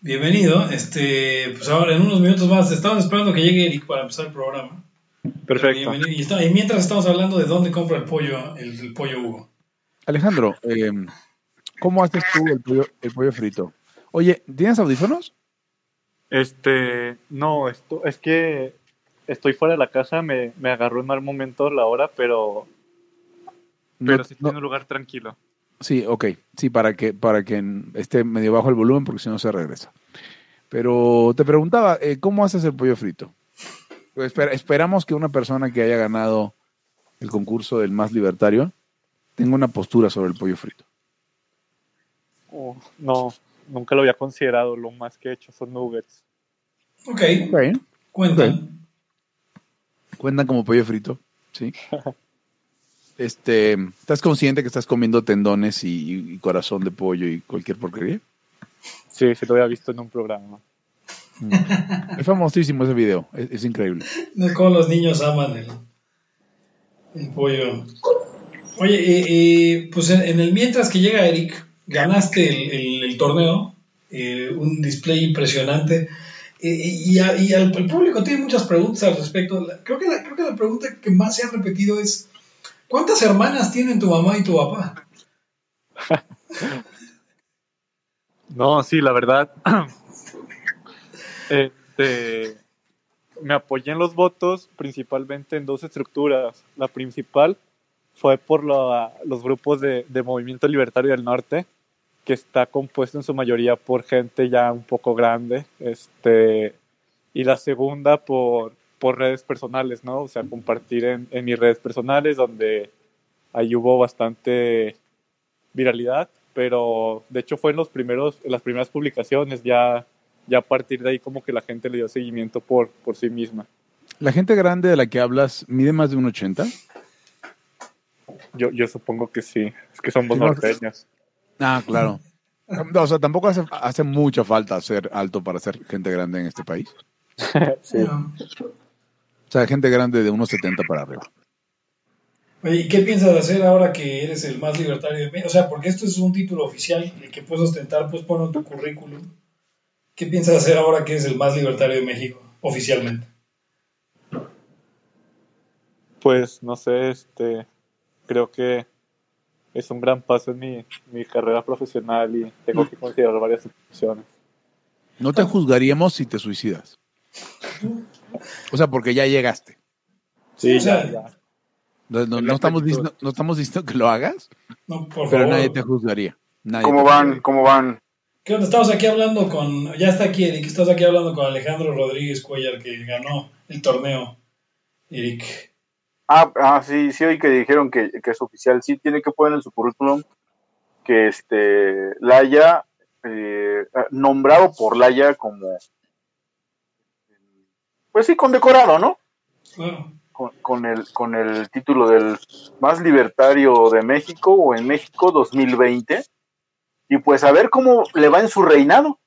Bienvenido. Este, pues ahora en unos minutos más, estamos esperando que llegue Eric para empezar el programa. Perfecto. Bienvenido. Y, está- y mientras estamos hablando de dónde compra el pollo, el, el pollo Hugo. Alejandro, eh, ¿cómo haces tú el pollo, el pollo frito? Oye, ¿tienes audífonos? Este, no, esto, es que estoy fuera de la casa, me, me agarró en mal momento la hora, pero, pero No- sí no- tiene un lugar tranquilo. Sí, ok. Sí, para que, para que esté medio bajo el volumen, porque si no se regresa. Pero te preguntaba, eh, ¿cómo haces el pollo frito? Pues espera- esperamos que una persona que haya ganado el concurso del más libertario tenga una postura sobre el pollo frito. Oh, no, nunca lo había considerado, lo más que he hecho son nuggets. Ok, Ok. cuentan. Cuentan como pollo frito, ¿sí? Este, ¿estás consciente que estás comiendo tendones y, y corazón de pollo y cualquier porquería? Sí, sí lo había visto en un programa. Es famosísimo ese video, es, es increíble. Es como los niños aman el, el pollo. Oye, eh, eh, pues en, en el mientras que llega Eric, ganaste el, el- el torneo, eh, un display impresionante. eh, y a- y al, el público tiene muchas preguntas al respecto. La- creo, que la, creo que la pregunta que más se ha repetido es: ¿Cuántas hermanas tienen tu mamá y tu papá? No, sí, la verdad. este, me apoyé en los votos principalmente en dos estructuras. La principal fue por la- los grupos de, de Movimiento Libertario del Norte, que está compuesto en su mayoría por gente ya un poco grande. Este, y la segunda por, por redes personales, ¿no? O sea, compartir en, en mis redes personales, donde ahí hubo bastante viralidad, pero de hecho fue en los primeros, en las primeras publicaciones, ya, ya a partir de ahí como que la gente le dio seguimiento por, por sí misma. ¿La gente grande de la que hablas mide más de un 80? Yo, yo supongo que sí, es que somos norteños. Ah, claro. No, o sea, tampoco hace, hace mucha falta ser alto para ser gente grande en este país. Sí. O sea, gente grande de unos 70 para arriba. Oye, ¿y qué piensas hacer ahora que eres el más libertario de México? O sea, porque esto es un título oficial el que puedes ostentar, pues ponlo en tu currículum. ¿Qué piensas hacer ahora que eres el más libertario de México, oficialmente? Pues no sé, este, creo que es un gran paso en mi, mi carrera profesional y tengo que considerar varias opciones. No te juzgaríamos si te suicidas. O sea, porque ya llegaste. Sí, o sea, ya, ya. No, no- En no estamos diciendo, no estamos diciendo que lo hagas, No, por pero favor. nadie te juzgaría. Nadie ¿Cómo te van? juzgaría. ¿Cómo van? ¿Qué onda? Estamos aquí hablando con... Ya está aquí Eric, estás aquí hablando con Alejandro Rodríguez Cuellar, que ganó el torneo. Eric. Ah, ah, sí, sí, hoy que dijeron que, que es oficial. Sí, tiene que poner en su currículum que este Laia, eh, nombrado por Laia como, pues sí, condecorado, ¿no? Claro. Con, con el, con el título del más libertario de México o en México 2020. Y pues a ver cómo le va en su reinado.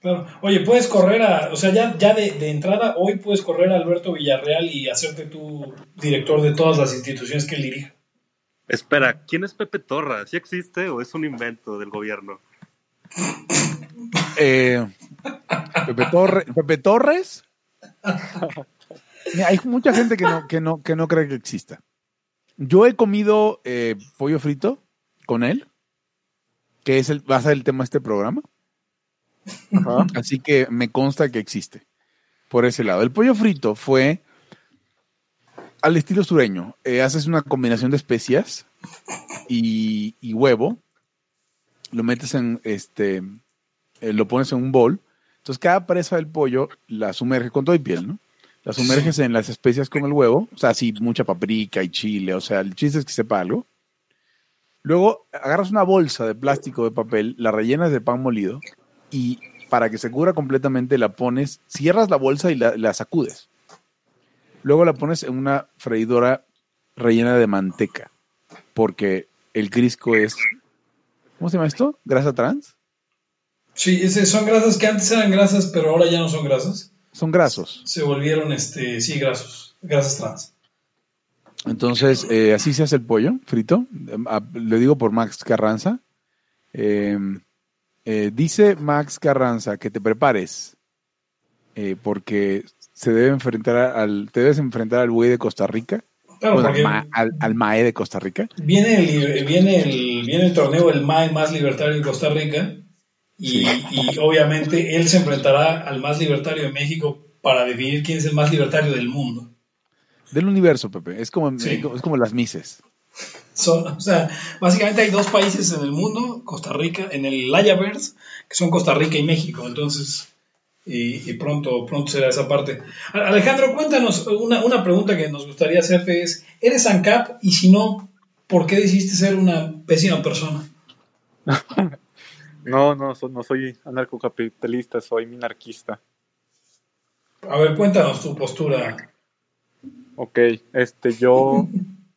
Claro. Oye, puedes correr a... O sea, ya, ya de, de entrada, hoy puedes correr a Alberto Villarreal y hacerte tu director de todas las instituciones que él dirige. Espera, ¿quién es Pepe Torra? ¿Sí existe o es un invento del gobierno? Eh, Pepe, Torre- Pepe Torres. Mira, hay mucha gente que no, que, no, que no cree que exista. Yo he comido eh, pollo frito con él, que es el, va a ser el tema de este programa. Ajá. Así que me consta que existe por ese lado. El pollo frito fue al estilo sureño. Eh, haces una combinación de especias y, y huevo. Lo metes en este, eh, lo pones en un bol. Entonces cada presa del pollo la sumerge con todo y piel, ¿no? La sumerges en las especias con el huevo. O sea, así mucha paprika y chile. O sea, el chiste es que sepa algo. Luego agarras una bolsa de plástico de papel, la rellenas de pan molido y para que se cubra completamente la pones, cierras la bolsa y la, la sacudes. Luego la pones en una freidora rellena de manteca, porque el crisco es, ¿cómo se llama esto? ¿Grasa trans? Sí, ese, son grasas que antes eran grasas, pero ahora ya no son grasas. Son grasos. Se volvieron, este, sí, grasos. Grasas trans. Entonces, eh, así se hace el pollo frito. Eh, Le digo por Max Carranza. Eh, Eh, dice Max Carranza que te prepares eh, porque se debe enfrentar al, te debes enfrentar al güey de Costa Rica, Claro, bueno, ma- al- al MAE de Costa Rica. viene el, viene el, viene el torneo el MAE más libertario de Costa Rica y, y obviamente él se enfrentará al más libertario de México para definir quién es el más libertario del mundo. Del universo, Pepe. Es como, Sí. es como las Mises. Son- o sea, básicamente hay dos países en el mundo, Costa Rica, en el Layaverse, que son Costa Rica y México. Entonces, y, y pronto, pronto será esa parte. Alejandro, cuéntanos, una, una pregunta que nos gustaría hacerte es, ¿eres ANCAP? Y si no, ¿por qué decidiste ser una pésima persona? No, no, so- no soy anarcocapitalista, soy minarquista. A ver, cuéntanos tu postura. Ok, este, yo,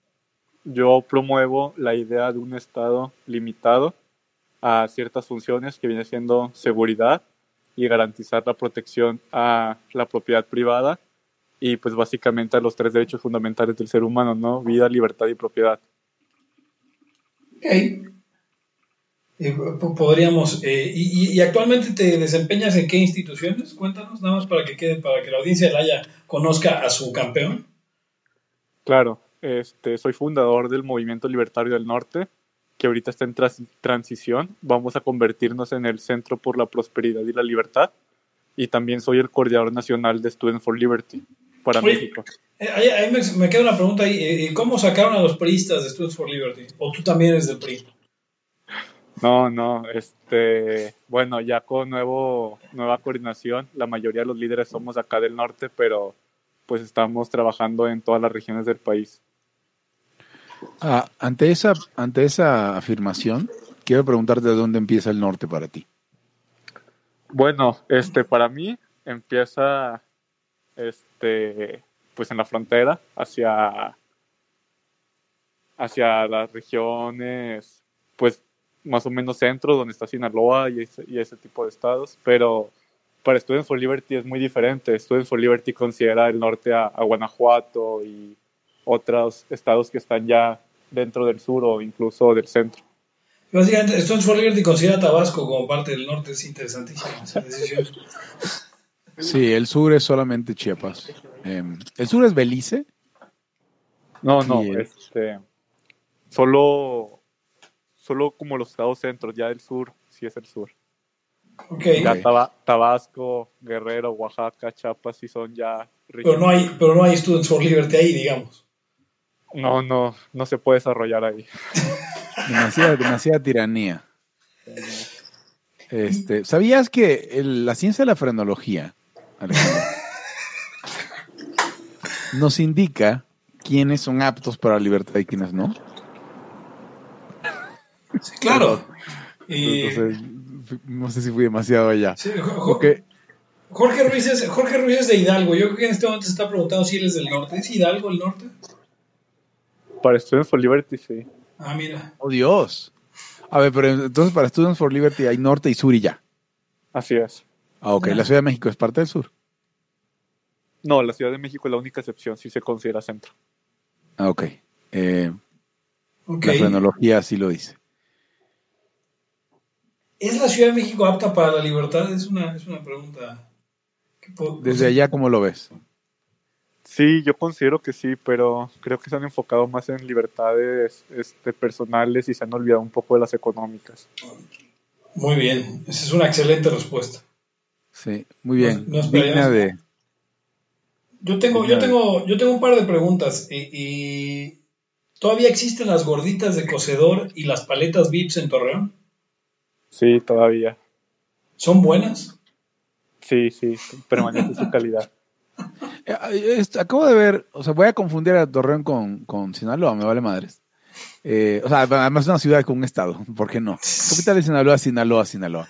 yo promuevo la idea de un Estado limitado a ciertas funciones que viene siendo seguridad y garantizar la protección a la propiedad privada y pues básicamente a los tres derechos fundamentales del ser humano, ¿no? Vida, libertad y propiedad. Ok. Eh, po- podríamos, eh, y, actualmente te desempeñas en qué instituciones? Cuéntanos, nada más para que quede, para que la audiencia de Laya conozca a su campeón. Claro, este, soy fundador del Movimiento Libertario del Norte, que ahorita está en transición. Vamos a convertirnos en el Centro por la Prosperidad y la Libertad. Y también soy el coordinador nacional de Students for Liberty para Oye. México. Eh, ahí, ahí me, me queda una pregunta ahí. ¿Cómo sacaron a los priistas de Students for Liberty? ¿O tú también eres del PRI? No, no, este, bueno, ya con nuevo, nueva coordinación, la mayoría de los líderes somos acá del norte, pero pues estamos trabajando en todas las regiones del país. Ah, ante, esa, ante esa afirmación, quiero preguntarte de dónde empieza el norte para ti. Bueno, este, para mí empieza, este, pues en la frontera hacia, hacia las regiones, pues más o menos centro, donde está Sinaloa y ese, y ese tipo de estados, pero para Students for Liberty es muy diferente. Students for Liberty considera el norte a, a Guanajuato y otros estados que están ya dentro del sur o incluso del centro. Básicamente, Students for Liberty considera a Tabasco como parte del norte. Es interesantísima esa decisión. Sí, el sur es solamente Chiapas. Eh, el sur es Belice. No, no, este, solo, solo como los estados centros, ya del sur, sí es el sur. Ok. Ya Tabasco, Guerrero, Oaxaca, Chiapas, sí son ya Pero no, hay, pero no hay Students for Liberty ahí, digamos. No, no, no se puede desarrollar ahí. Demasiada, demasiada tiranía. Este, ¿Sabías que el- la ciencia de la frenología Alejandro, nos indica quiénes son aptos para la libertad y quiénes no? Sí, claro. Y, Entonces, no sé si fui demasiado allá. sí, Jo- Jo- Porque Jorge, Ruiz es, Jorge Ruiz es de Hidalgo. Yo creo que en este momento se está preguntando si él es del norte. ¿Es Hidalgo el norte? Para Students for Liberty, sí. Ah, mira. Oh, Dios. A ver, pero entonces para Students for Liberty hay norte y sur y ya. Así es. Ah, ok. La Ciudad de México es parte del sur. No, la Ciudad de México es la única excepción, si se considera centro. Ah, ok. Eh, Ok. La frenología así lo dice. ¿Es la Ciudad de México apta para la libertad? Es una, es una pregunta. Desde allá, ¿cómo lo ves? Sí, yo considero que sí, pero creo que se han enfocado más en libertades este, personales y se han olvidado un poco de las económicas. Muy bien. Esa es una excelente respuesta. Sí, muy bien. Nos- nos Digna esperemos. de... Yo tengo, yo tengo, yo tengo un par de preguntas. Y, y- ¿Todavía existen las gorditas de cocedor y las paletas Vips en Torreón? Sí, todavía. ¿Son buenas? Sí, sí, permanece su calidad. Eh, Acabo de ver, o sea, voy a confundir a Torreón con, con Sinaloa, me vale madres. Eh, o sea, además es una ciudad con un estado, ¿por qué no? Capital de Sinaloa, Sinaloa, Sinaloa.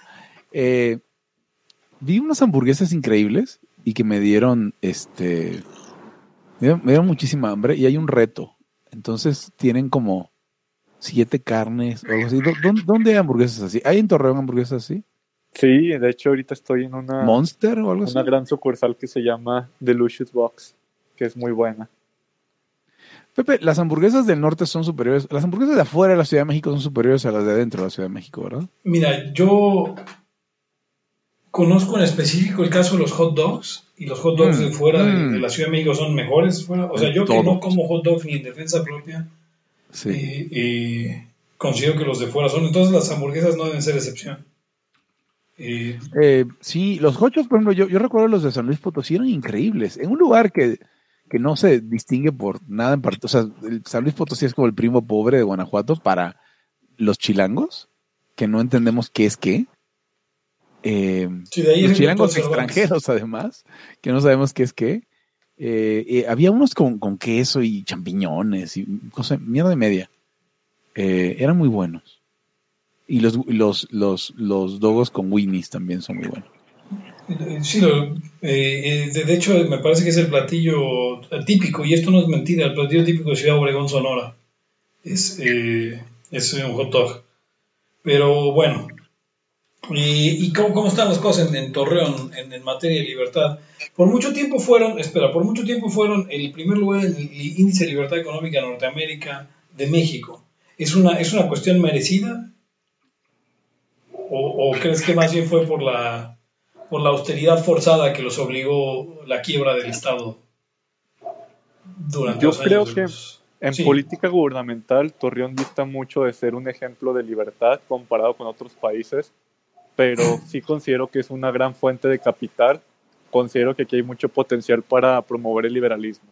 Eh, vi unas hamburguesas increíbles y que me dieron, este, me dieron, me dieron muchísima hambre y hay un reto. Entonces tienen como siete carnes o algo así. ¿Dó- ¿Dónde, dónde hay hamburguesas así? ¿Hay en Torreón hamburguesas así? Sí, de hecho ahorita estoy en una, ¿Monster o algo así? una gran sucursal que se llama Delicious Box, que es muy buena. Pepe, las hamburguesas del norte son superiores, las hamburguesas de afuera de la Ciudad de México son superiores a las de adentro de la Ciudad de México, ¿verdad? Mira, yo conozco en específico el caso de los hot dogs y los hot dogs Mm, de fuera de, mm. de la Ciudad de México son mejores. fuera- o sea, yo que no como hot dogs ni en defensa propia, Sí. eh, considero que los de fuera son. Entonces las hamburguesas no deben ser excepción. Eh, Eh, sí, los hochos, por ejemplo, yo, yo recuerdo los de San Luis Potosí eran increíbles. En un lugar que, que no se distingue por nada en parte. O sea, el San Luis Potosí es como el primo pobre de Guanajuato para los chilangos, que no entendemos qué es qué. Eh, sí, de ahí los chilangos extranjeros, además, que no sabemos qué es qué. Eh, eh, había unos con, con queso y champiñones y cosa, mierda de media. Eh, eran muy buenos. Y los, los, los, los dogos con Winnie's también son muy buenos. Eh, Sí, lo- eh, eh, de, hecho me parece que es el platillo típico, y esto no es mentira, el platillo típico de Ciudad Obregón, Sonora. Es, es un hot dog. Pero bueno, ¿y, y cómo, cómo están las cosas en, en Torreón en, en materia de libertad? Por mucho tiempo fueron, espera, por mucho tiempo fueron el primer lugar en el índice de libertad económica Norteamérica de México. ¿Es una, es una cuestión merecida? ¿O, o crees que más bien fue por la, por la austeridad forzada que los obligó la quiebra del Estado durante Yo los creo años de que los- En Sí. política gubernamental, Torreón dista mucho de ser un ejemplo de libertad comparado con otros países, pero sí considero que es una gran fuente de capital. Considero que aquí hay mucho potencial para promover el liberalismo,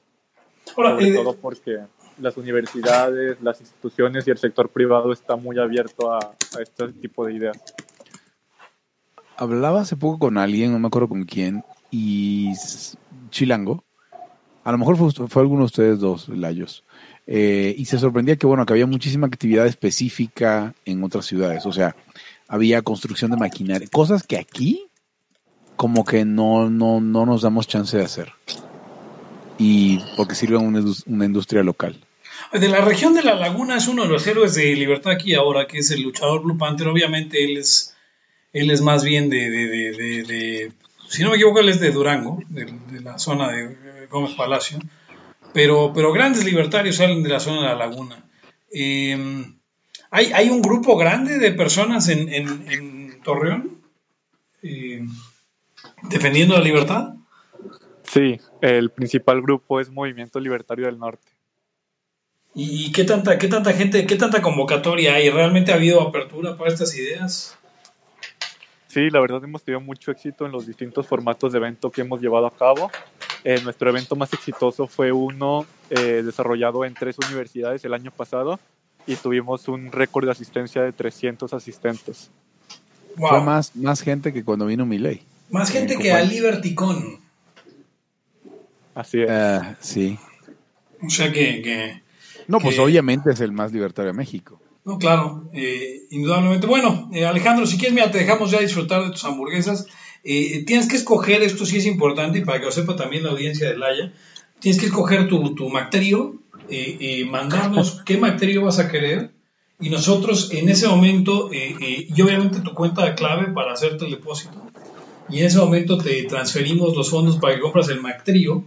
sobre eh, todo porque las universidades, las instituciones y el sector privado está muy abierto a, a este tipo de ideas. Hablaba hace poco con alguien, no me acuerdo con quién, y Chilango, a lo mejor fue, fue alguno de ustedes dos, Layos, eh, y se sorprendía que, bueno, que había muchísima actividad específica en otras ciudades, o sea, había construcción de maquinaria, cosas que aquí como que no, no, no nos damos chance de hacer, y porque sirven una, indus- una industria local. de la región de la Laguna es uno de los héroes de libertad aquí ahora, que es el luchador Blue Panther. Obviamente él es, él es más bien de, de, de, si no me equivoco, él es de Durango, de, la zona de Gómez Palacio. Pero, pero grandes libertarios salen de la zona de la Laguna. Eh, hay, hay un grupo grande de personas en, en, en Torreón eh, defendiendo la libertad. Sí, el principal grupo es Movimiento Libertario del Norte. ¿Y qué tanta, qué tanta gente, qué tanta convocatoria hay? ¿Realmente ha habido apertura para estas ideas? Sí, la verdad hemos tenido mucho éxito en los distintos formatos de evento que hemos llevado a cabo. Eh, nuestro evento más exitoso fue uno eh, desarrollado en tres universidades el año pasado y tuvimos un récord de asistencia de 300 asistentes. Wow. Fue más, más gente que cuando vino Miley. Más gente Eh, que a LibertyCon. Así es. Ah, sí. O sea que, que- No, pues Que- obviamente es el más libertario de México. no, claro, eh, indudablemente. Bueno, eh, Alejandro, si quieres, mira, te dejamos ya disfrutar de tus hamburguesas. Eh, tienes que escoger, esto sí es importante y para que lo sepa también la audiencia de Laia, tienes que escoger tu, tu Mactrío, eh, eh, mandarnos qué Mactrío vas a querer y nosotros en ese momento, eh, eh, y obviamente tu cuenta de clave para hacerte el depósito, y en ese momento te transferimos los fondos para que compras el Mactrío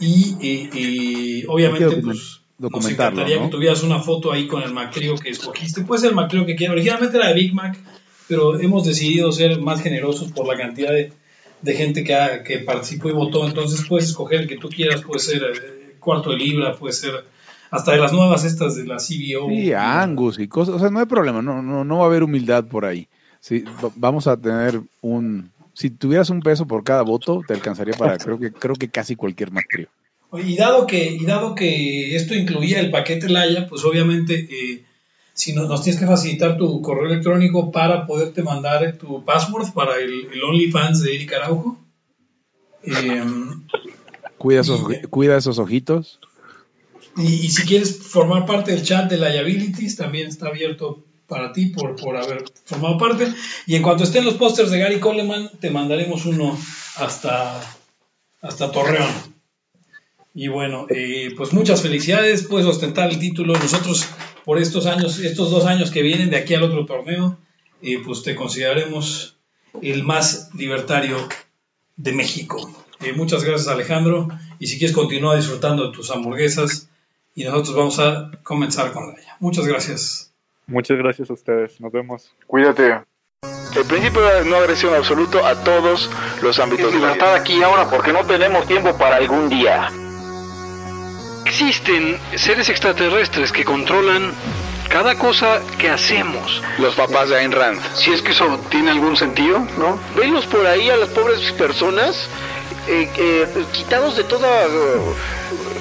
y obviamente pues, nos encantaría ¿no? que tuvieras una foto ahí con el Mactrío que escogiste. Puede ser el Mactrío que quieras. Originalmente era de Big Mac, pero hemos decidido ser más generosos por la cantidad de, de gente que, ha- que participó y votó. Entonces puedes escoger el que tú quieras. Puede ser cuarto de libra, puede ser hasta de las nuevas estas de la CBO. Sí, Angus y cosas. O sea, no hay problema, no, no, no va a haber humildad por ahí. Sí, va- vamos a tener un. Si tuvieras un peso por cada voto, te alcanzaría para creo que creo que casi cualquier mactrio. Y dado que, y dado que esto incluía el paquete Laya, pues obviamente eh, si no- nos tienes que facilitar tu correo electrónico para poderte mandar tu password para el, el OnlyFans de Eric Araujo. Eh, Cuida esos, cuida esos ojitos. y, y si quieres formar parte del chat de Liabilities, también está abierto para ti por, por haber formado parte. Y en cuanto estén los pósters de Gary Coleman, te mandaremos uno hasta, hasta Torreón. Y bueno, eh, pues muchas felicidades, puedes ostentar el título. Nosotros, por estos años, estos dos años que vienen de aquí al otro torneo, eh, pues te consideraremos el más libertario de México. Eh, muchas gracias, Alejandro. Y si quieres continuar disfrutando de tus hamburguesas, y nosotros vamos a comenzar con ella. Muchas gracias. Muchas gracias a ustedes. Nos vemos. Cuídate. El principio de no agresión absoluto a todos los ámbitos. libertad aquí y ahora porque no tenemos tiempo para algún día. Existen seres extraterrestres que controlan cada cosa que hacemos. Los papás de Ayn Rand. Si es que eso tiene algún sentido, ¿no? Venlos por ahí a las pobres personas eh, eh, quitados de toda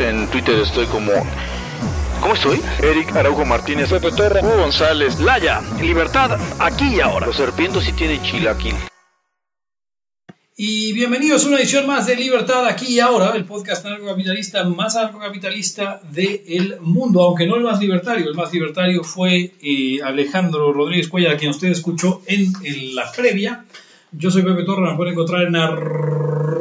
en Twitter estoy como. ¿Cómo estoy? Eric Araujo Martínez, Pepe Torra, Hugo González, Laya, libertad aquí y ahora. Los serpientes sí tienen chilaquil. Y bienvenidos a una edición más de Libertad aquí y ahora, el podcast anarcocapitalista más anarcocapitalista del mundo, aunque no el más libertario. El más libertario fue eh, Alejandro Rodríguez Cuellar, a quien usted escuchó en, en la previa. Yo soy Pepe Torra, me pueden encontrar en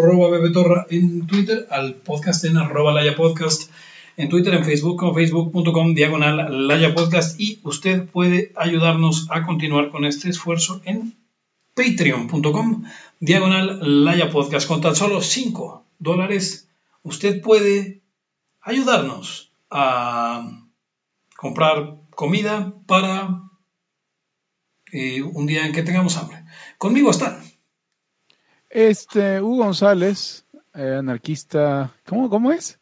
arroba Pepe Torra en Twitter, al podcast en arroba Laya Podcast, en Twitter, en Facebook, como facebook.com diagonal Laya Podcast, y usted puede ayudarnos a continuar con este esfuerzo en patreon.com diagonal Laya Podcast. Con tan solo 5 dólares, usted puede ayudarnos a comprar comida para eh, un día en que tengamos hambre. Conmigo están. Este, Hugo González, eh, anarquista. ¿Cómo, cómo es?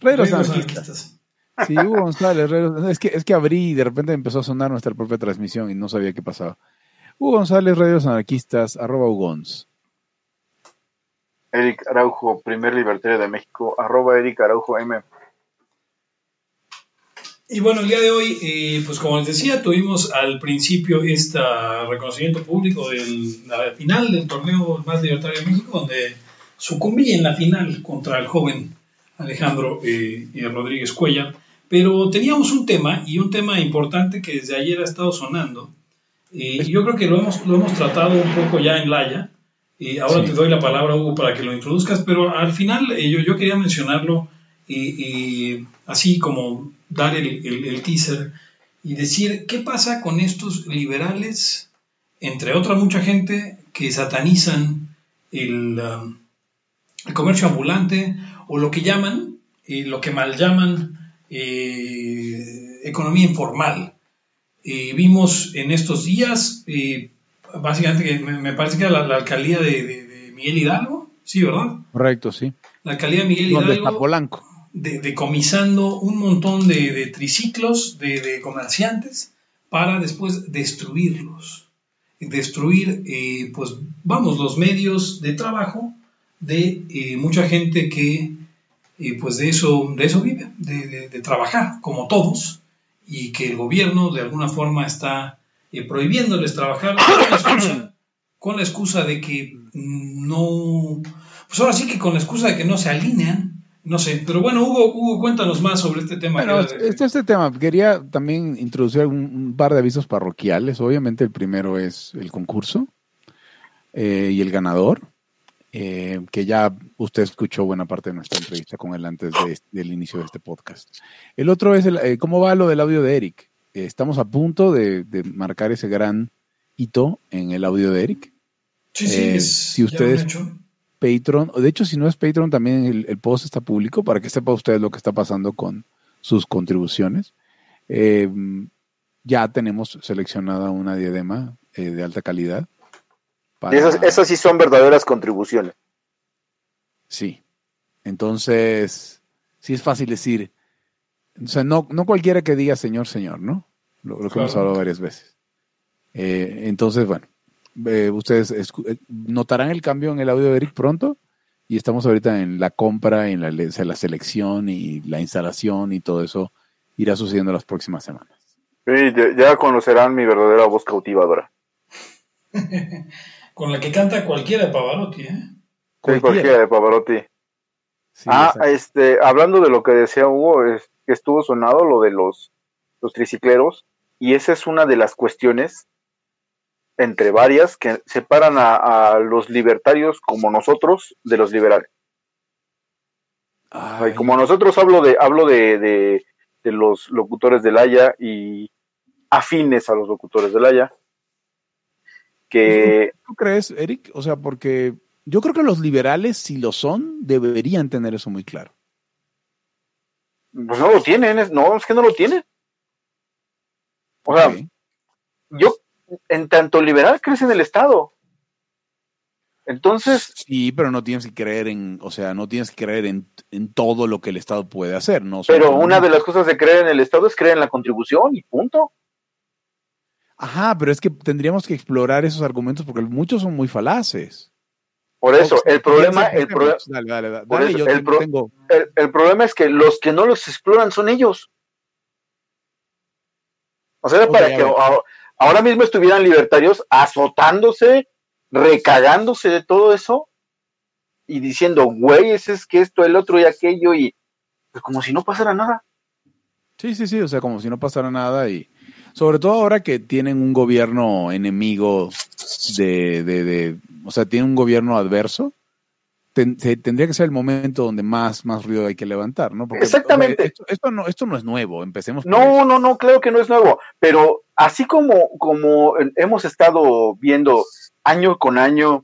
Rey de los Amigos anarquistas. Sí, Hugo González, Rey de los- es que, es que abrí y de repente empezó a sonar nuestra propia transmisión y no sabía qué pasaba. Hugo González, Rey de los Anarquistas, arroba Hugons. Eric Araujo, primer libertario de México, arroba Eric Araujo M. Y bueno, el día de hoy, eh, pues como les decía, tuvimos al principio este reconocimiento público de la final del torneo más libertario de México, donde sucumbí en la final contra el joven Alejandro eh, eh, Rodríguez Cuellar. Pero teníamos un tema, y un tema importante que desde ayer ha estado sonando. Eh, y yo creo que lo hemos, lo hemos tratado un poco ya en Laya. Eh, ahora Sí. te doy la palabra, Hugo, para que lo introduzcas, pero al final eh, yo, yo quería mencionarlo y, y así como dar el, el- el teaser y decir qué pasa con estos liberales, entre otra mucha gente, que satanizan el, um, el comercio ambulante o lo que llaman, eh, lo que mal llaman eh, economía informal. Eh, vimos en estos días, eh, básicamente, que me, me parece que era la, la alcaldía de, de- de Miguel Hidalgo, sí, ¿verdad? Correcto, sí. La alcaldía de Miguel ¿Dónde está Hidalgo Polanco? De- decomisando un montón de, triciclos de, comerciantes para después destruirlos. Destruir, eh, pues vamos, los medios de trabajo de eh, mucha gente que eh, pues de eso, de eso vive, de, trabajar, como todos, y que el gobierno de alguna forma está prohibiéndoles trabajar con la, excusa, con la excusa de que no, pues ahora sí que con la excusa de que no se alinean, no sé, pero bueno, Hugo, Hugo cuéntanos más sobre este tema. Bueno, que- este, este tema, quería también introducir un, un par de avisos parroquiales. Obviamente el primero es el concurso eh, y el ganador, eh, que ya usted escuchó buena parte de nuestra entrevista con él antes de este- del inicio de este podcast. El otro es el, eh, cómo va lo del audio de Eric. Estamos a punto de, de marcar ese gran hito en el audio de Eric. sí, sí, es si ya ustedes- un hecho. Patreon, o de hecho si no es Patreon también el, el post está público para que sepa usted lo que está pasando con sus contribuciones. Eh, ya tenemos seleccionada una diadema eh, de alta calidad. Y para- esas, esas sí son verdaderas contribuciones. Sí. Entonces, sí es fácil decir, o sea, no, no cualquiera que diga señor, señor, ¿no? Lo, lo que hemos hablado varias veces. Eh, entonces, bueno, eh, ustedes eh, notarán el cambio en el audio de Eric pronto y estamos ahorita en la compra, en la, le- o sea, la selección y la instalación y todo eso irá sucediendo las próximas semanas. Sí, ya, ya conocerán mi verdadera voz cautivadora. Con la que canta cualquiera de Pavarotti, ¿eh? Sí, cualquiera de Pavarotti. Sí, ah, exacto. este, hablando de lo que decía Hugo, es que estuvo sonado lo de los los tricicleros, y esa es una de las cuestiones, entre varias, que separan a, a los libertarios como nosotros de los liberales. Ay, como nosotros hablo de, hablo de, de, de los locutores del Haya y afines a los locutores del Haya, que ¿Tú crees, Eric? O sea, porque yo creo que los liberales, si lo son, deberían tener eso muy claro. pues no lo tienen, no, es que no lo tienen. O sea, yo, en tanto liberal, crece en el Estado. Entonces, Sí, pero no tienes que creer en, o sea, no tienes que creer en, en todo lo que el Estado puede hacer, ¿no? pero una de las cosas de creer en el Estado es creer en la contribución y punto. Ajá, pero es que tendríamos que explorar esos argumentos porque muchos son muy falaces. Por eso, el problema, el, problema el problema es que los que no los exploran son ellos. O sea, para que ahora mismo estuvieran libertarios azotándose, recagándose de todo eso y diciendo, güey, ese es que esto, el otro y aquello, y pues como si no pasara nada. Sí, sí, sí, o sea, como si no pasara nada y sobre todo ahora que tienen un gobierno enemigo de, de, de o sea, tienen un gobierno adverso, ten- se- tendría que ser el momento donde más, más ruido hay que levantar, ¿no? Porque, Exactamente. o sea, esto, esto no, esto no es nuevo, empecemos por No, eso. no, no, claro que no es nuevo, pero así como, como hemos estado viendo año con año,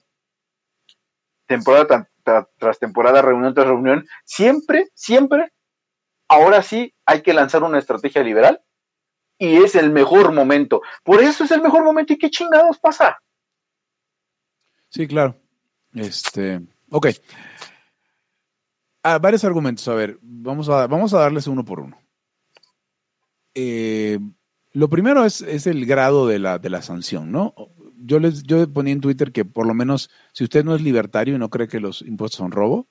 temporada tras temporada, reunión tras reunión, siempre, siempre, ahora sí hay que lanzar una estrategia liberal y es el mejor momento. Por eso es el mejor momento y qué chingados pasa. Sí, claro. Este, ok. Ah, varios argumentos. A ver, vamos a, vamos a darles uno por uno. Eh, lo primero es, es el grado de la, de la sanción, ¿no? Yo les yo ponía en Twitter que por lo menos, si usted no es libertario y no cree que los impuestos son robo,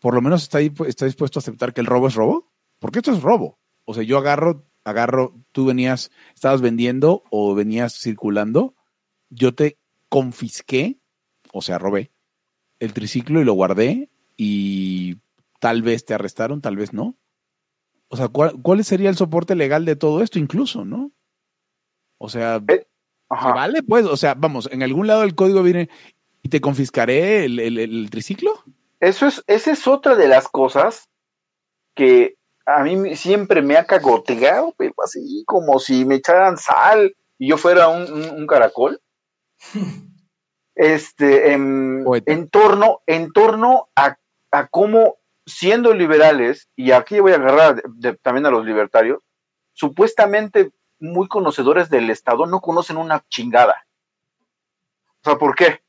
por lo menos está, está dispuesto a aceptar que el robo es robo, porque esto es robo. O sea, yo agarro, agarro, tú venías, estabas vendiendo o venías circulando, yo te confisqué, o sea, robé el triciclo y lo guardé y tal vez te arrestaron, tal vez no. O sea, ¿cuál, cuál sería el soporte legal de todo esto incluso, no? O sea, Eh, ¿se Ajá. vale pues? O sea, vamos, en algún lado del código viene y te confiscaré el, el- el triciclo. Eso es, esa es otra de las cosas que a mí siempre me ha cagoteado, pero así como si me echaran sal y yo fuera un, un- un caracol. Este, en, torno, en torno a, a cómo, siendo liberales, y aquí voy a agarrar de- también a los libertarios, supuestamente muy conocedores del Estado no conocen una chingada. O sea, ¿por qué?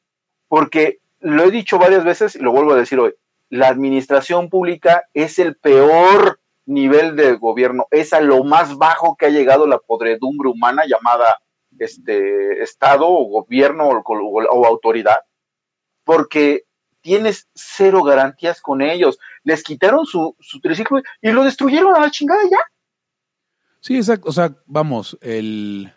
Porque lo he dicho varias veces y lo vuelvo a decir hoy, la administración pública es el peor nivel de gobierno, es a lo más bajo que ha llegado la podredumbre humana llamada este Estado o gobierno o, autoridad, porque tienes cero garantías con ellos. Les quitaron su, triciclo y lo destruyeron a la chingada ya. Sí, exacto. O sea, vamos, el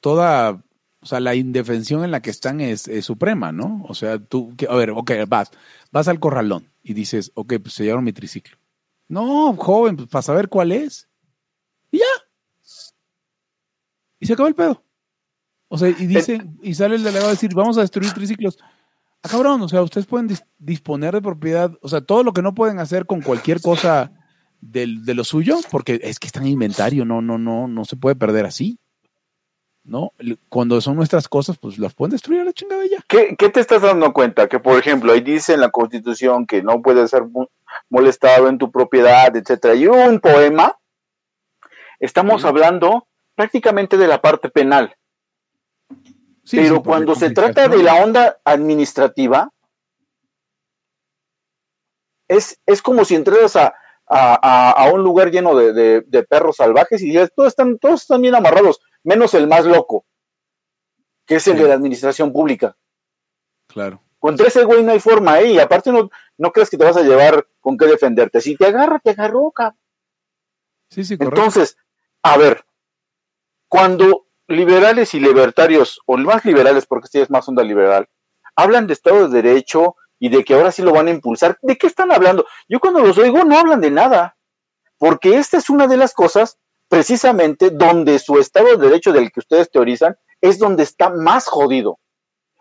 toda, o sea, la indefensión en la que están es, es suprema, ¿no? O sea, tú, que, a ver, ok, vas, vas al corralón y dices, ok, pues se llevaron mi triciclo. No, joven, pues para saber cuál es. Y ya. Y se acabó el pedo. O sea, y dicen, y sale el delegado a decir, vamos a destruir triciclos. Ah, cabrón, o sea, ustedes pueden dis- disponer de propiedad, o sea, todo lo que no pueden hacer con cualquier cosa del- de lo suyo, porque es que están en inventario, no, no, no, no se puede perder así. ¿No? Cuando son nuestras cosas, pues las pueden destruir a la chingada ya. ¿Qué, qué te estás dando cuenta? Que, por ejemplo, ahí dice en la Constitución que no puedes ser molestado en tu propiedad, etcétera. Y un poema, estamos Sí. hablando prácticamente de la parte penal. Sí, pero cuando se trata de la onda administrativa, es, es como si entraras a, a, a- un lugar lleno de, de- de perros salvajes y dices, todos están, todos están bien amarrados, menos el más loco, que es el Sí. de la administración pública. Claro. Contra ese güey no hay forma, ¿eh? Y aparte no, no crees que te vas a llevar con qué defenderte. Si te agarra, te agarró, cabrón. Sí, sí, correcto. Entonces, a ver, cuando liberales y libertarios, o más liberales, porque este es más onda liberal, hablan de Estado de Derecho y de que ahora sí lo van a impulsar, ¿de qué están hablando? Yo cuando los oigo no hablan de nada, porque esta es una de las cosas precisamente donde su Estado de Derecho del que ustedes teorizan es donde está más jodido.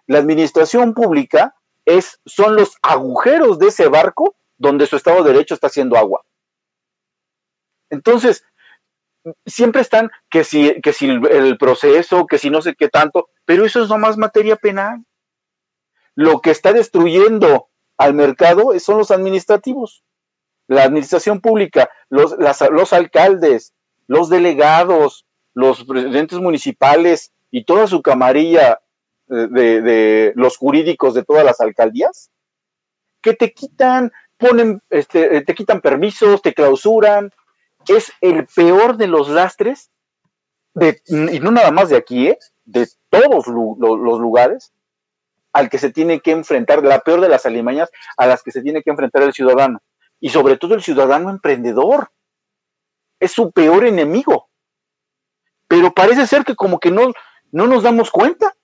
La administración pública es, son los agujeros de ese barco donde su Estado de Derecho está haciendo agua. Entonces, siempre están que si, que si el, proceso, que si no sé qué tanto, pero eso es nomás materia penal. Lo que está destruyendo al mercado son los administrativos. La administración pública, los, las- los alcaldes, los delegados, los presidentes municipales y toda su camarilla de, de los jurídicos de todas las alcaldías, que te quitan, ponen, este, te quitan permisos, te clausuran. Es el peor de los lastres, de, y no nada más de aquí, ¿eh? de todos los lugares al que se tiene que enfrentar, la peor de las alimañas a las que se tiene que enfrentar el ciudadano. Y sobre todo el ciudadano emprendedor. Es su peor enemigo. Pero parece ser que como que no, no nos damos cuenta.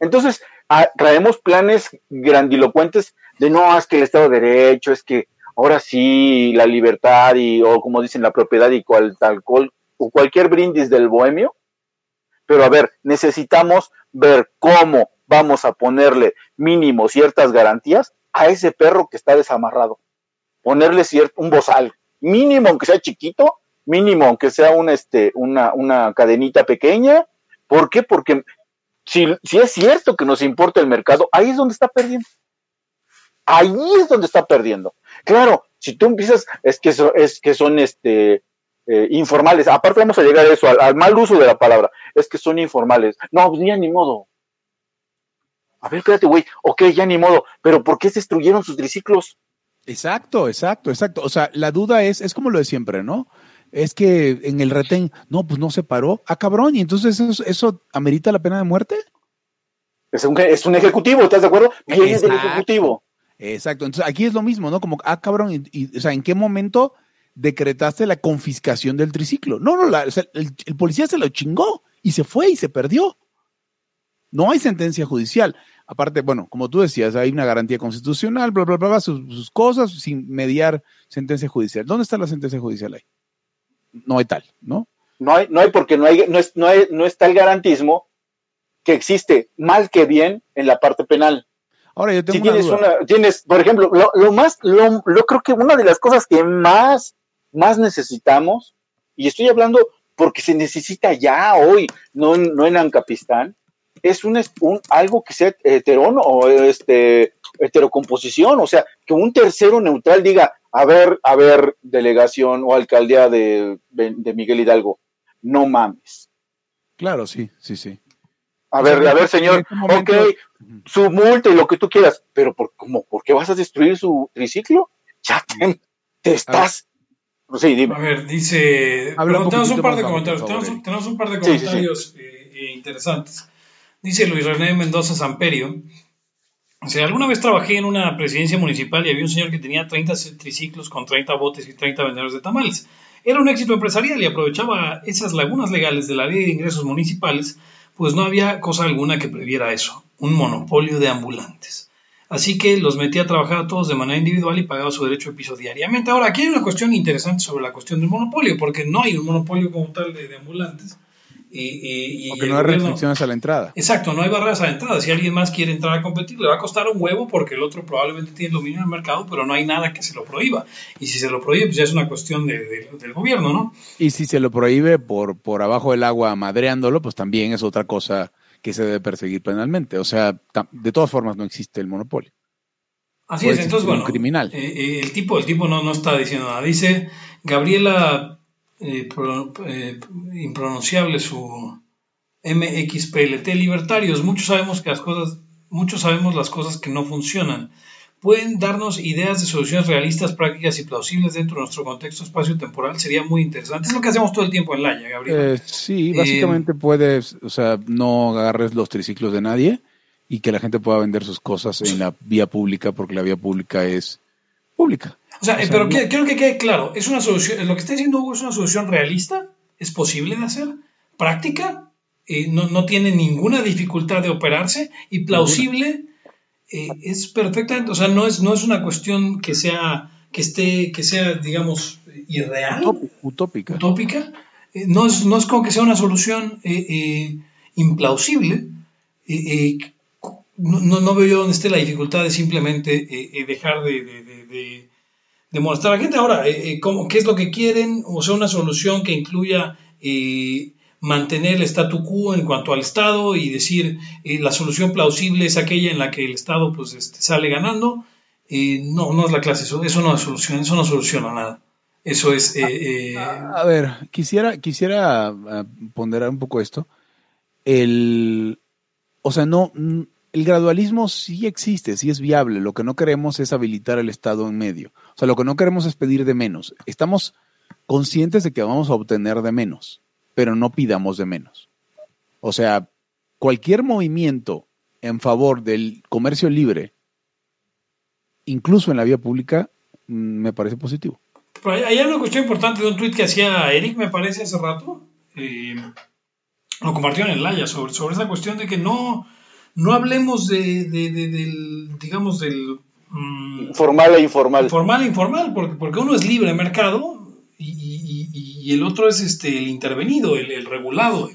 Entonces, traemos planes grandilocuentes de no, es que el Estado de Derecho, es que ahora sí la libertad y, o como dicen, la propiedad y cual, tal cual, o cualquier brindis del bohemio. Pero a ver, necesitamos ver cómo vamos a ponerle mínimo ciertas garantías a ese perro que está desamarrado. Ponerle cierto, un bozal, mínimo aunque sea chiquito, mínimo aunque sea un, este, una, una cadenita pequeña. ¿Por qué? Porque si, si es cierto que nos importa el mercado, ahí es donde está perdiendo. Ahí es donde está perdiendo. Claro, si tú empiezas, es que, so- es que son este, eh, informales. Aparte vamos a llegar a eso, al, al mal uso de la palabra. Es que son informales. No, pues ya ni modo. A ver, espérate, güey. Ok, ya ni modo. Pero ¿por qué se destruyeron sus triciclos? Exacto, exacto, exacto. O sea, la duda es, es como lo de siempre, ¿no? Es que en el retén, no, pues no se paró. Ah, cabrón, y entonces eso, eso amerita la pena de muerte. Es un, es un ejecutivo, ¿estás de acuerdo? Viene del ejecutivo. Exacto. Entonces aquí es lo mismo, ¿no? Como, ah, cabrón, y, o sea, ¿en qué momento decretaste la confiscación del triciclo? No, no, la- o sea, el, policía se lo chingó y se fue y se perdió. No hay sentencia judicial. Aparte, bueno, como tú decías, hay una garantía constitucional, bla, bla, bla, bla, sus, sus cosas, sin mediar sentencia judicial. ¿Dónde está la sentencia judicial ahí? No hay tal, ¿no? No hay, no hay porque no, hay, no, es, no, hay- no está el garantismo que existe mal que bien en la parte penal. Ahora yo tengo Si una tienes duda. una, tienes, por ejemplo, lo, lo más, lo, lo creo que una de las cosas que más, más necesitamos, y estoy hablando porque se necesita ya hoy, no en, no en Ancapistán, es un, es- un algo que sea heterón o este heterocomposición, o sea, que un tercero neutral diga, a ver, a ver, delegación o alcaldía de, de Miguel Hidalgo, no mames. Claro, sí, sí, sí. A O ver, sea, a ver, en señor, este momento- ok, su multa y lo que tú quieras, pero por, ¿cómo, ¿por qué vas a destruir su triciclo? Ya te, te estás. Sí, dime. A ver, dice. Habla un pero tenemos un par de comentarios. tenemos, Eric. tenemos un par de Sí, sí, sí. comentarios eh, eh, interesantes. Dice Luis René Mendoza Samperio. O sea, alguna vez trabajé en una presidencia municipal y había un señor que tenía 30 triciclos con 30 botes y 30 vendedores de tamales. Era un éxito empresarial y aprovechaba esas lagunas legales de la ley de ingresos municipales, pues no había cosa alguna que previera eso, un monopolio de ambulantes. Así que los metía a trabajar a todos de manera individual y pagaba su derecho de piso diariamente. Ahora, aquí hay una cuestión interesante sobre la cuestión del monopolio, porque no hay un monopolio como tal de, de ambulantes. Y, y- y Porque el no hay gobierno- restricciones a la entrada. Exacto, no hay barreras a la entrada. Si alguien más quiere entrar a competir, le va a costar un huevo porque el otro probablemente tiene dominio del mercado, pero no hay nada que se lo prohíba. Y si se lo prohíbe, pues ya es una cuestión de- de- del gobierno, ¿no? Y si se lo prohíbe por, por abajo del agua madreándolo, pues también es otra cosa que se debe perseguir penalmente. O sea, de todas formas no existe el monopolio. Así Puede es, entonces, bueno, criminal. eh, eh, el tipo, el tipo no, no está diciendo nada. Dice Gabriela, eh, pro- eh, impronunciable su MXPLT, libertarios, muchos sabemos que las cosas, muchos sabemos las cosas que no funcionan. Pueden darnos ideas de soluciones realistas, prácticas y plausibles dentro de nuestro contexto espacio-temporal. Sería muy interesante. Es lo que hacemos todo el tiempo en Laya, Gabriela. Eh, sí, básicamente puedes, o sea, no agarres los triciclos de nadie y que la gente pueda vender sus cosas en la vía pública porque la vía pública es pública. O sea, O eh, sea, pero no- quiero que quede claro, es una solución, lo que está diciendo Hugo es una solución realista, es posible de hacer, práctica, eh, no, no tiene ninguna dificultad de operarse y plausible, eh, es perfectamente, o sea, no es, no es una cuestión que sea, que esté, que sea, digamos, irreal, Utópica. utópica, eh, no, es, no es como que sea una solución implausible. no, no, no veo yo dónde esté la dificultad de simplemente dejar de, de, de- de- de molestar a la gente. Ahora, eh, eh, ¿cómo- ¿qué es lo que quieren? O sea, una solución que incluya eh, mantener el statu quo en cuanto al Estado y decir eh, la solución plausible es aquella en la que el Estado pues, este, sale ganando. No, no es la clase, eso, eso no es solución, eso no soluciona nada. Eso es... eh, eh, A ver, quisiera, quisiera ah, ponderar un poco esto. El, o sea, no, el gradualismo sí existe, sí es viable. Lo que no queremos es habilitar el Estado en medio. O sea, lo que no queremos es pedir de menos. Estamos conscientes de que vamos a obtener de menos, pero no pidamos de menos. O sea, cualquier movimiento en favor del comercio libre, incluso en la vía pública, mm, me parece positivo. Pero hay, hay una cuestión importante de un tweet que hacía Eric, me parece, hace rato. eh, lo compartió en el sobre, sobre esa cuestión de que no, no hablemos de, de- de- del, digamos, del mm, Formal e informal. formal e informal, porque, porque uno es libre mercado y, y- el otro es este, el intervenido, el, el regulado.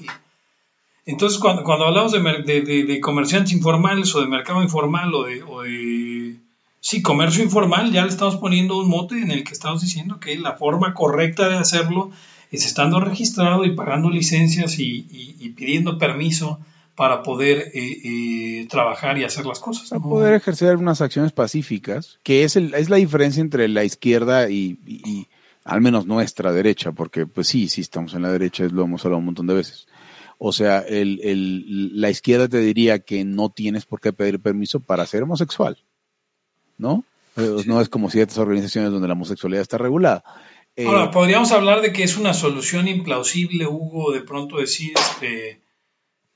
Entonces, cuando, cuando hablamos de, mer- de- de- de comerciantes informales o de mercado informal o de, o de sí, comercio informal, ya le estamos poniendo un mote en el que estamos diciendo que la forma correcta de hacerlo es estando registrado y pagando licencias y, y- y pidiendo permiso para poder eh, eh, trabajar y hacer las cosas. Para ¿no? poder ejercer unas acciones pacíficas, que es, el, es la diferencia entre la izquierda y, y- y al menos nuestra derecha, porque pues sí, sí estamos en la derecha, lo hemos hablado un montón de veces. O sea, el, el- la izquierda te diría que no tienes por qué pedir permiso para ser homosexual, ¿no? Eh, No es como ciertas organizaciones donde la homosexualidad está regulada. Eh, Ahora, podríamos hablar de que es una solución implausible, Hugo, de pronto decir, este,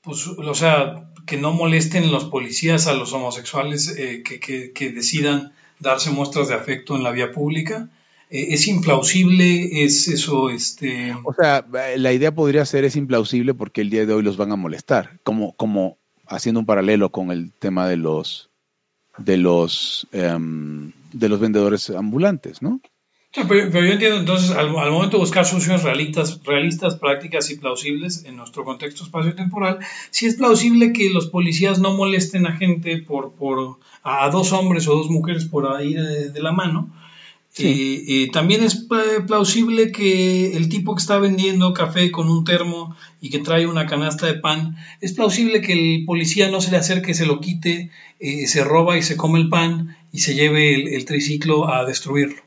pues, o sea, que no molesten los policías a los homosexuales eh, que, que- que decidan darse muestras de afecto en la vía pública. Eh, es implausible, es eso, este... O sea, eh, la idea podría ser es implausible porque el día de hoy los van a molestar, como, como haciendo un paralelo con el tema de los de los em, de los vendedores ambulantes, ¿no? Sí, pero, pero yo entiendo entonces, al, al momento de buscar soluciones realistas, realistas, prácticas y plausibles en nuestro contexto espacio-temporal, sí es plausible que los policías no molesten a gente por, por a dos hombres o dos mujeres por ir de, de la mano. Sí. Eh, eh, también es pla- plausible que el tipo que está vendiendo café con un termo y que trae una canasta de pan, es plausible que el policía no se le acerque, se lo quite, eh, se roba y se come el pan y se lleve el, el triciclo a destruirlo.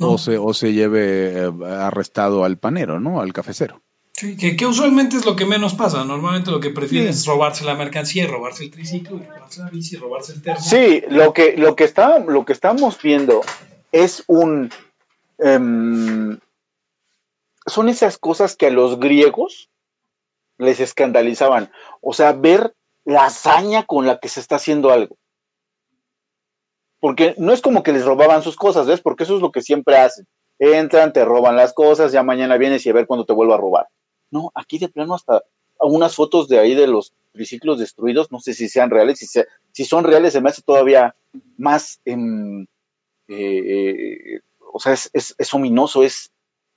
¿No? O se, o se lleve eh, arrestado al panero, ¿no? Al cafecero. Sí, que, que usualmente es lo que menos pasa. Normalmente lo que prefieren Sí. es robarse la mercancía, y robarse el triciclo, y robarse la bici, y robarse el termo. Sí, lo que, lo que, está, lo que estamos viendo es un... em, son esas cosas que a los griegos les escandalizaban. O sea, ver la hazaña con la que se está haciendo algo. Porque no es como que les robaban sus cosas, ¿ves? Porque eso es lo que siempre hacen. Entran, te roban las cosas, ya mañana vienes y a ver cuándo te vuelvo a robar. No, aquí de plano hasta unas fotos de ahí de los triciclos destruidos, no sé si sean reales, si, si son reales se me hace todavía más, em, eh, eh, o sea, es, es, ominoso, es,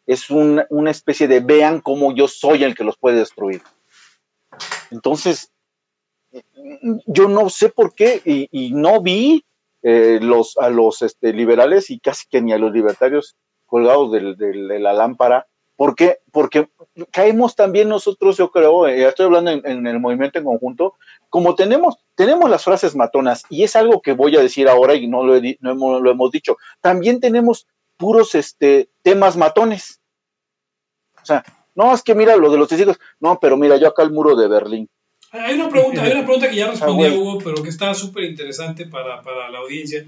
es un- una especie de vean cómo yo soy el que los puede destruir. Entonces, yo no sé por qué y no vi eh, los, a los este, liberales y casi que ni a los libertarios colgados del- del- de la lámpara. ¿Por qué? Porque caemos también nosotros, yo creo, eh, estoy hablando en, en el movimiento en conjunto, como tenemos, tenemos las frases matonas, y es algo que voy a decir ahora y no lo, he no hemos, lo hemos dicho, también tenemos puros este, temas matones. O sea, no, es que mira lo de los testigos, no, pero mira, yo acá el muro de Berlín. Hay una pregunta, hay una pregunta que ya respondí Ah. Hugo, pero que está súper interesante para, para la audiencia.